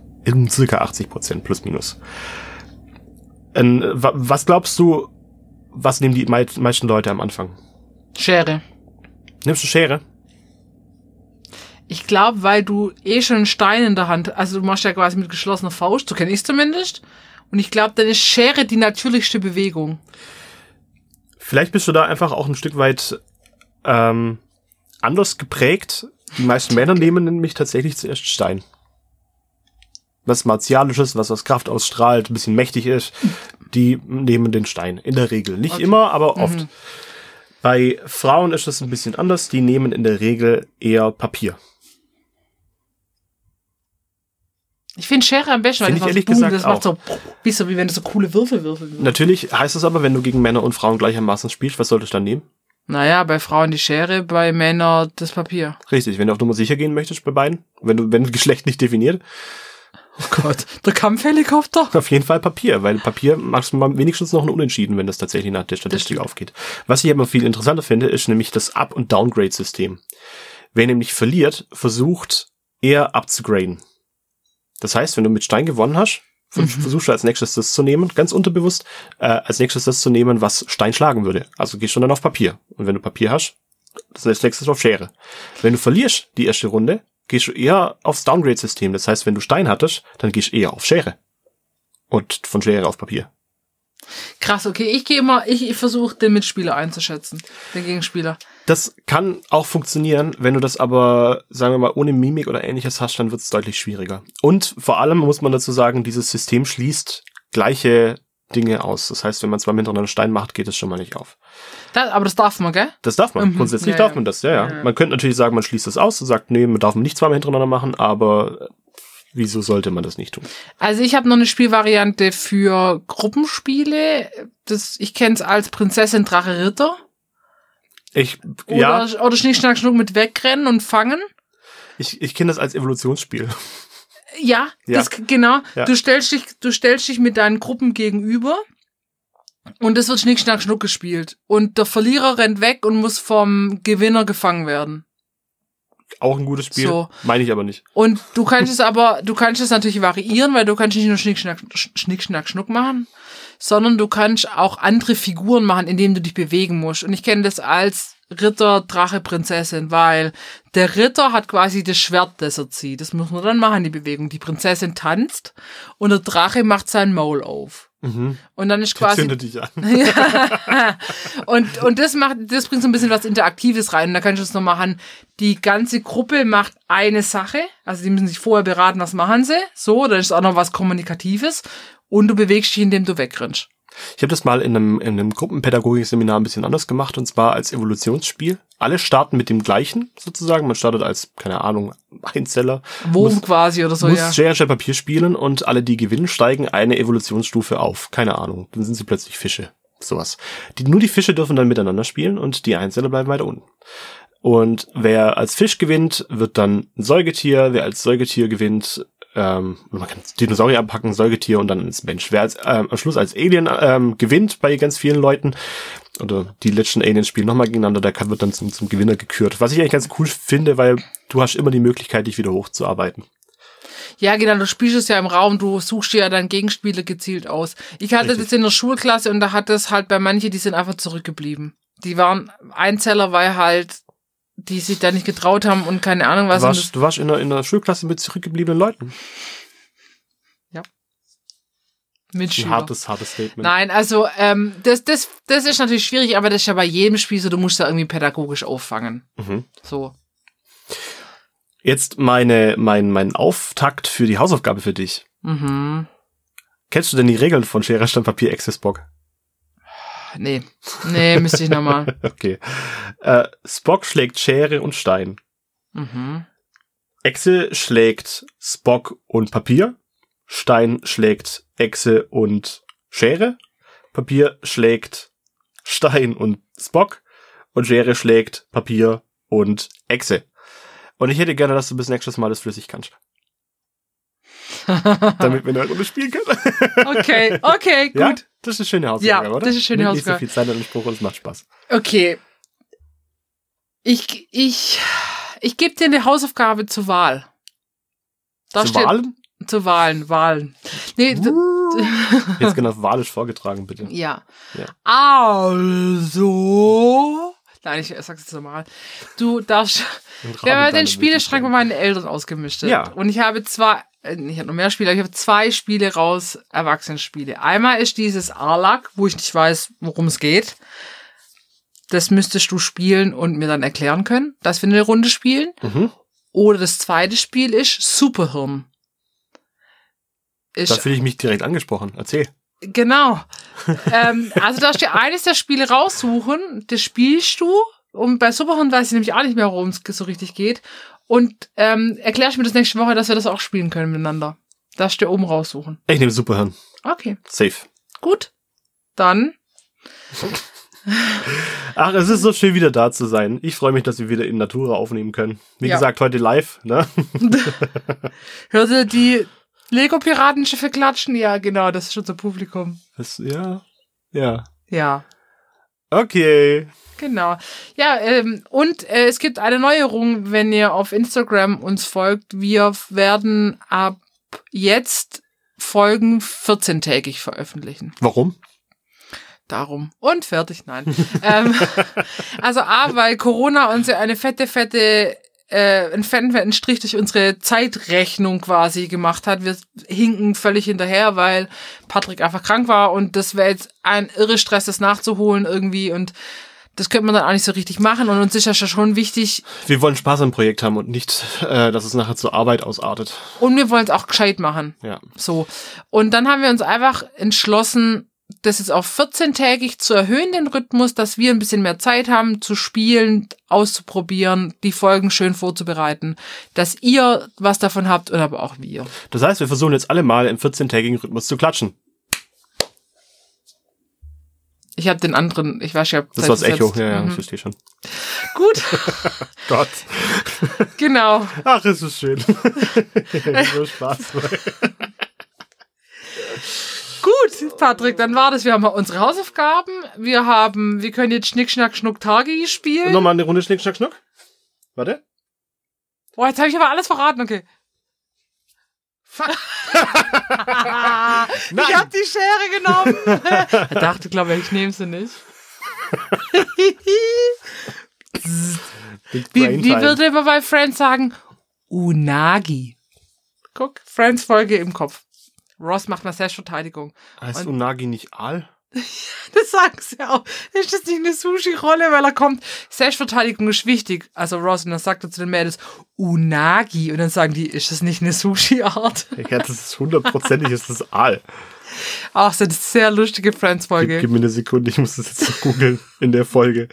circa 80 Prozent plus minus. Ähm, wa- was glaubst du, was nehmen die mei meisten Leute am Anfang? Schere. Nimmst du Schere? Ich glaube, weil du eh schon einen Stein in der Hand, also du machst ja quasi mit geschlossener Faust, so kenne ich zumindest. Und ich glaube, dann ist Schere die natürlichste Bewegung. Vielleicht bist du da einfach auch ein Stück weit ähm, anders geprägt. Die meisten Männer nehmen nämlich tatsächlich zuerst Stein. Was Martialisches, was aus Kraft ausstrahlt, ein bisschen mächtig ist, die nehmen den Stein. In der Regel. Nicht Okay. immer, aber oft. Bei Frauen ist das ein bisschen anders. Die nehmen in der Regel eher Papier. Ich finde Schere am besten, weil das, ich ehrlich so, boom, gesagt das macht so, wie so, wie wenn du so coole Würfel würfeln würdest. Natürlich heißt es aber, wenn du gegen Männer und Frauen gleichermaßen spielst, was solltest du dann nehmen? Naja, bei Frauen die Schere, bei Männern das Papier. Richtig, wenn du auf Nummer sicher gehen möchtest bei beiden, wenn du, wenn Geschlecht nicht definiert, Oh Gott, der Kampfhelikopter. auf jeden Fall Papier, weil Papier machst du mal wenigstens noch ein Unentschieden, wenn das tatsächlich nach der Statistik aufgeht. Was ich aber viel interessanter finde, ist nämlich das Up- und Downgrade-System. Wer nämlich verliert, versucht eher abzugraden. Das heißt, wenn du mit Stein gewonnen hast, Mhm. vers- versuchst du als nächstes das zu nehmen, ganz unterbewusst, äh, als nächstes das zu nehmen, was Stein schlagen würde. Also gehst du dann auf Papier. Und wenn du Papier hast, das als nächstes auf Schere. Wenn du verlierst die erste Runde, gehst du eher aufs Downgrade-System. Das heißt, wenn du Stein hattest, dann gehst du eher auf Schere. Und von Schere auf Papier. Krass, okay, ich gehe immer, ich, ich versuche den Mitspieler einzuschätzen, den Gegenspieler. Das kann auch funktionieren, wenn du das aber, sagen wir mal, ohne Mimik oder ähnliches hast, dann wird es deutlich schwieriger. Und vor allem muss man dazu sagen, dieses System schließt gleiche Dinge aus. Das heißt, wenn man zweimal hintereinander Stein macht, geht es schon mal nicht auf. Das, aber das darf man, gell? Das darf man. Mhm. Grundsätzlich Ja, darf man das, ja, ja, Ja, ja. Man könnte natürlich sagen, man schließt das aus und sagt, nee, man darf nicht zweimal hintereinander machen, aber äh, wieso sollte man das nicht tun? Also ich habe noch eine Spielvariante für Gruppenspiele. Das, ich kenne es als Prinzessin Drache Ritter. Ich, Oder, ja, oder Schnick, Schnack, Schnuck mit Wegrennen und Fangen. ich, ich kenne das als Evolutionsspiel. Ja, Ja. Das, genau. Ja. Du stellst dich, du stellst dich mit deinen Gruppen gegenüber und es wird Schnick, Schnack, Schnuck gespielt. Und der Verlierer rennt weg und muss vom Gewinner gefangen werden. Auch ein gutes Spiel. So. Meine ich aber nicht. Und du kannst es aber, du kannst es natürlich variieren, weil du kannst nicht nur Schnick, Schnack, Sch- Schnick, Schnack, Schnuck machen, sondern du kannst auch andere Figuren machen, indem du dich bewegen musst. Und ich kenne das als Ritter, Drache, Prinzessin, weil der Ritter hat quasi das Schwert, das er zieht. Das muss man dann machen, die Bewegung. Die Prinzessin tanzt und der Drache macht sein Maul auf. Mhm. Und dann ist quasi zündet dich an. und, und das macht, das bringt so ein bisschen was Interaktives rein. Und da kannst du es noch machen. Die ganze Gruppe macht eine Sache. Also die müssen sich vorher beraten, was machen sie. So, dann ist auch noch was Kommunikatives. Und du bewegst dich, indem du wegrennst. Ich habe das mal in einem, in einem Gruppenpädagogik-Seminar ein bisschen anders gemacht und zwar als Evolutionsspiel. Alle starten mit dem gleichen sozusagen. Man startet als, keine Ahnung, Einzeller. Wurm Muss- quasi oder so, muss ja. Schere, Schere, Papier spielen und alle, die gewinnen, steigen eine Evolutionsstufe auf. Keine Ahnung. Dann sind sie plötzlich Fische. Sowas. Die, nur die Fische dürfen dann miteinander spielen und die Einzeller bleiben weiter unten. Und wer als Fisch gewinnt, wird dann ein Säugetier. Wer als Säugetier gewinnt, ähm, man kann Dinosaurier abpacken, Säugetier und dann ins Mensch. Wer als, ähm, am Schluss als Alien ähm, gewinnt bei ganz vielen Leuten, oder die letzten Aliens spielen nochmal gegeneinander, der wird dann zum, zum Gewinner gekürt. Was ich eigentlich ganz cool finde, weil du hast immer die Möglichkeit, dich wieder hochzuarbeiten. Ja, genau, du spielst es ja im Raum, du suchst dir ja deinen Gegenspieler gezielt aus. Ich hatte Richtig. das in der Schulklasse und da hat es halt bei manchen, die sind einfach zurückgeblieben. Die waren Einzeller, weil halt die sich da nicht getraut haben und keine Ahnung was. Du warst, du warst in, einer, in einer Schulklasse mit zurückgebliebenen Leuten. das, Ein Mitschüler. hartes, hartes Statement. Nein, also ähm, das, das, das ist natürlich schwierig, aber das ist ja bei jedem Spiel so, du musst da irgendwie pädagogisch auffangen. Mhm. So. Jetzt meine, mein, mein Auftakt für die Hausaufgabe für dich. Mhm. Kennst du denn die Regeln von Schere, Stein, Papier, Access Bock? Nee. Nee, müsste ich nochmal. Okay. Äh, Spock schlägt Schere und Stein. Mhm. Echse schlägt Spock und Papier. Stein schlägt Echse und Schere. Papier schlägt Stein und Spock. Und Schere schlägt Papier und Echse. Und ich hätte gerne, dass du bis nächstes Mal das flüssig kannst. Damit wir eine Runde spielen können. Okay, okay, gut. Ja? Das ist eine schöne Hausaufgabe, Ja, oder? das ist eine schöne Nimmt Nicht so Hausaufgabe. viel Zeit in Anspruch und es macht Spaß. Okay. Ich, ich, ich gebe dir eine Hausaufgabe zur Wahl. Da Zu steht, Wahlen? Zu Wahlen, Wahlen. Nee, d- Jetzt genau walisch vorgetragen, bitte. ja. Ja. Also. Nein, ich sag's jetzt nochmal. Du darfst. Wir haben den Spieleschrank mit meinen Eltern ausgemischt. Ja. Und ich habe zwei, äh, ich habe noch mehr Spiele, aber ich habe zwei Spiele raus, Erwachsenenspiele. Einmal ist dieses Arlak, wo ich nicht weiß, worum es geht. Das müsstest du spielen und mir dann erklären können, dass wir eine Runde spielen. Mhm. Oder das zweite Spiel ist Superhirn. Da Ist, fühle ich mich direkt angesprochen. Erzähl. genau. ähm, also darfst du dir eines der Spiele raussuchen, das spielst du. Und bei Superhirn weiß ich nämlich auch nicht mehr, worum es so richtig geht. Und ähm, erklärst mir das nächste Woche, dass wir das auch spielen können miteinander. Darfst du dir oben raussuchen. Ich nehme Superhirn. Okay, Safe. gut. Dann, Ach, es ist so schön, wieder da zu sein. Ich freue mich, dass wir wieder in Natura aufnehmen können. Wie Ja. gesagt, heute live, ne? hört ihr die Lego-Piratenschiffe klatschen? Ja, genau, das ist unser Publikum. Das, ja. Ja. Ja. Okay. Genau. Ja, ähm, und äh, es gibt eine Neuerung, wenn ihr auf Instagram uns folgt. Wir werden ab jetzt Folgen 14-tägig veröffentlichen. Warum? Darum. Und fertig, nein. ähm, also A, weil Corona uns ja eine fette, fette, äh, einen fetten, Strich durch unsere Zeitrechnung quasi gemacht hat. Wir hinken völlig hinterher, weil Patrick einfach krank war und das wäre jetzt ein irre Stress, das nachzuholen irgendwie und das könnte man dann auch nicht so richtig machen und uns ist ja schon wichtig Wir wollen Spaß am Projekt haben und nicht, äh, dass es nachher zur Arbeit ausartet. und wir wollen es auch gescheit machen. Ja. So. Und dann haben wir uns einfach entschlossen, das jetzt auf 14-tägig zu erhöhen, den Rhythmus, dass wir ein bisschen mehr Zeit haben zu spielen, auszuprobieren, die Folgen schön vorzubereiten, dass ihr was davon habt und aber auch wir. Das heißt, wir versuchen jetzt alle mal im 14-tägigen Rhythmus zu klatschen. Ich habe den anderen, ich weiß ja, Das war das Echo. Ja, ja, ich Mhm. verstehe schon. Gut, Gott. genau. Ach, es ist schön. so Spaß. Gut, Patrick, dann war das. Wir haben unsere Hausaufgaben. Wir haben, wir können jetzt Schnick, Schnack, Schnuck, Tagi spielen. Nochmal eine Runde Schnick, Schnack, Schnuck. Warte. Oh, jetzt habe ich aber alles verraten, okay. Fuck. Ich hab die Schere genommen. er dachte, glaube ich, ich nehme sie nicht. Wie, wie würde man bei Friends sagen? Unagi. Guck, Friends Folge im Kopf. Ross macht mal Selbstverteidigung. Heißt Und- Unagi nicht Aal? Das sagen sie auch. Ist das nicht eine Sushi-Rolle, weil er kommt? Selbstverteidigung ist wichtig. Also Ross, und dann sagt er zu den Mädels, Unagi. Und dann sagen die, ist das nicht eine Sushi-Art? Ja, das ist hundertprozentig, ist das Aal. Ach, so eine sehr lustige Gib, Friends-Folge. gib mir eine Sekunde, ich muss das jetzt noch googeln in der Folge.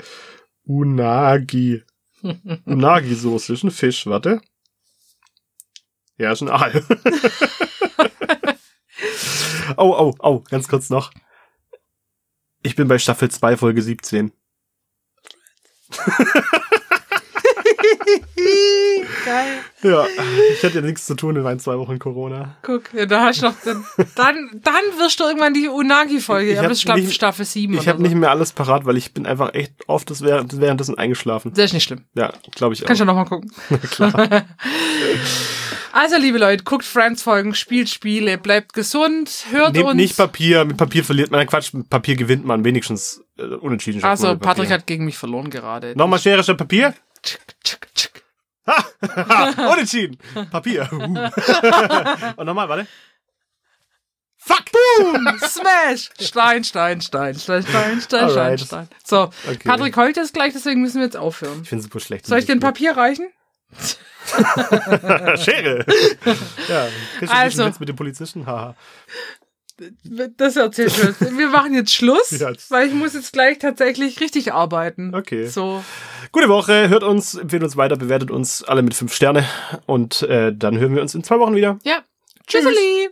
Unagi. Unagi-Soße ist ein Fisch, warte. Ja, ist ein Aal. oh, oh, oh, ganz kurz noch. Ich bin bei Staffel 2, Folge 17. Geil. Ja, ich hatte ja nichts zu tun in meinen zwei Wochen Corona. Guck, ja, da hast du noch, dann, dann, wirst du irgendwann die Unagi-Folge, das ist Staffel, nicht- Staffel 7 Ich habe so. nicht mehr alles parat, weil ich bin einfach echt oft das währenddessen eingeschlafen. Das ist nicht schlimm. Ja, glaube ich auch. Kannst du noch mal gucken. Klar. Also, liebe Leute, guckt Friends-Folgen, spielt Spiele, bleibt gesund, hört Nehmt uns. nicht Papier, mit Papier verliert man, Quatsch, mit Papier gewinnt man wenigstens äh, unentschieden. also. Patrick hat gegen mich verloren gerade. Nochmal Schere Papier? Unentschieden. Papier. Uh. Und nochmal, warte. Fuck! Boom! Smash! Stein, Stein, Stein, Stein, Stein, Stein, Stein, Alright. Stein. So, Okay. Patrick heult jetzt gleich, deswegen müssen wir jetzt aufhören. Ich finde super schlecht. Soll ich den Papier reichen? Schere. ja, kriegst du Also. also. Witz mit dem Polizisten? Haha. Das erzählt schon. Wir machen jetzt Schluss, Ja. weil ich muss jetzt gleich tatsächlich richtig arbeiten. Okay. So. Gute Woche, hört uns, empfehlt uns weiter, bewertet uns alle mit fünf Sterne und äh, dann hören wir uns in zwei Wochen wieder. Ja. Tschüsseli.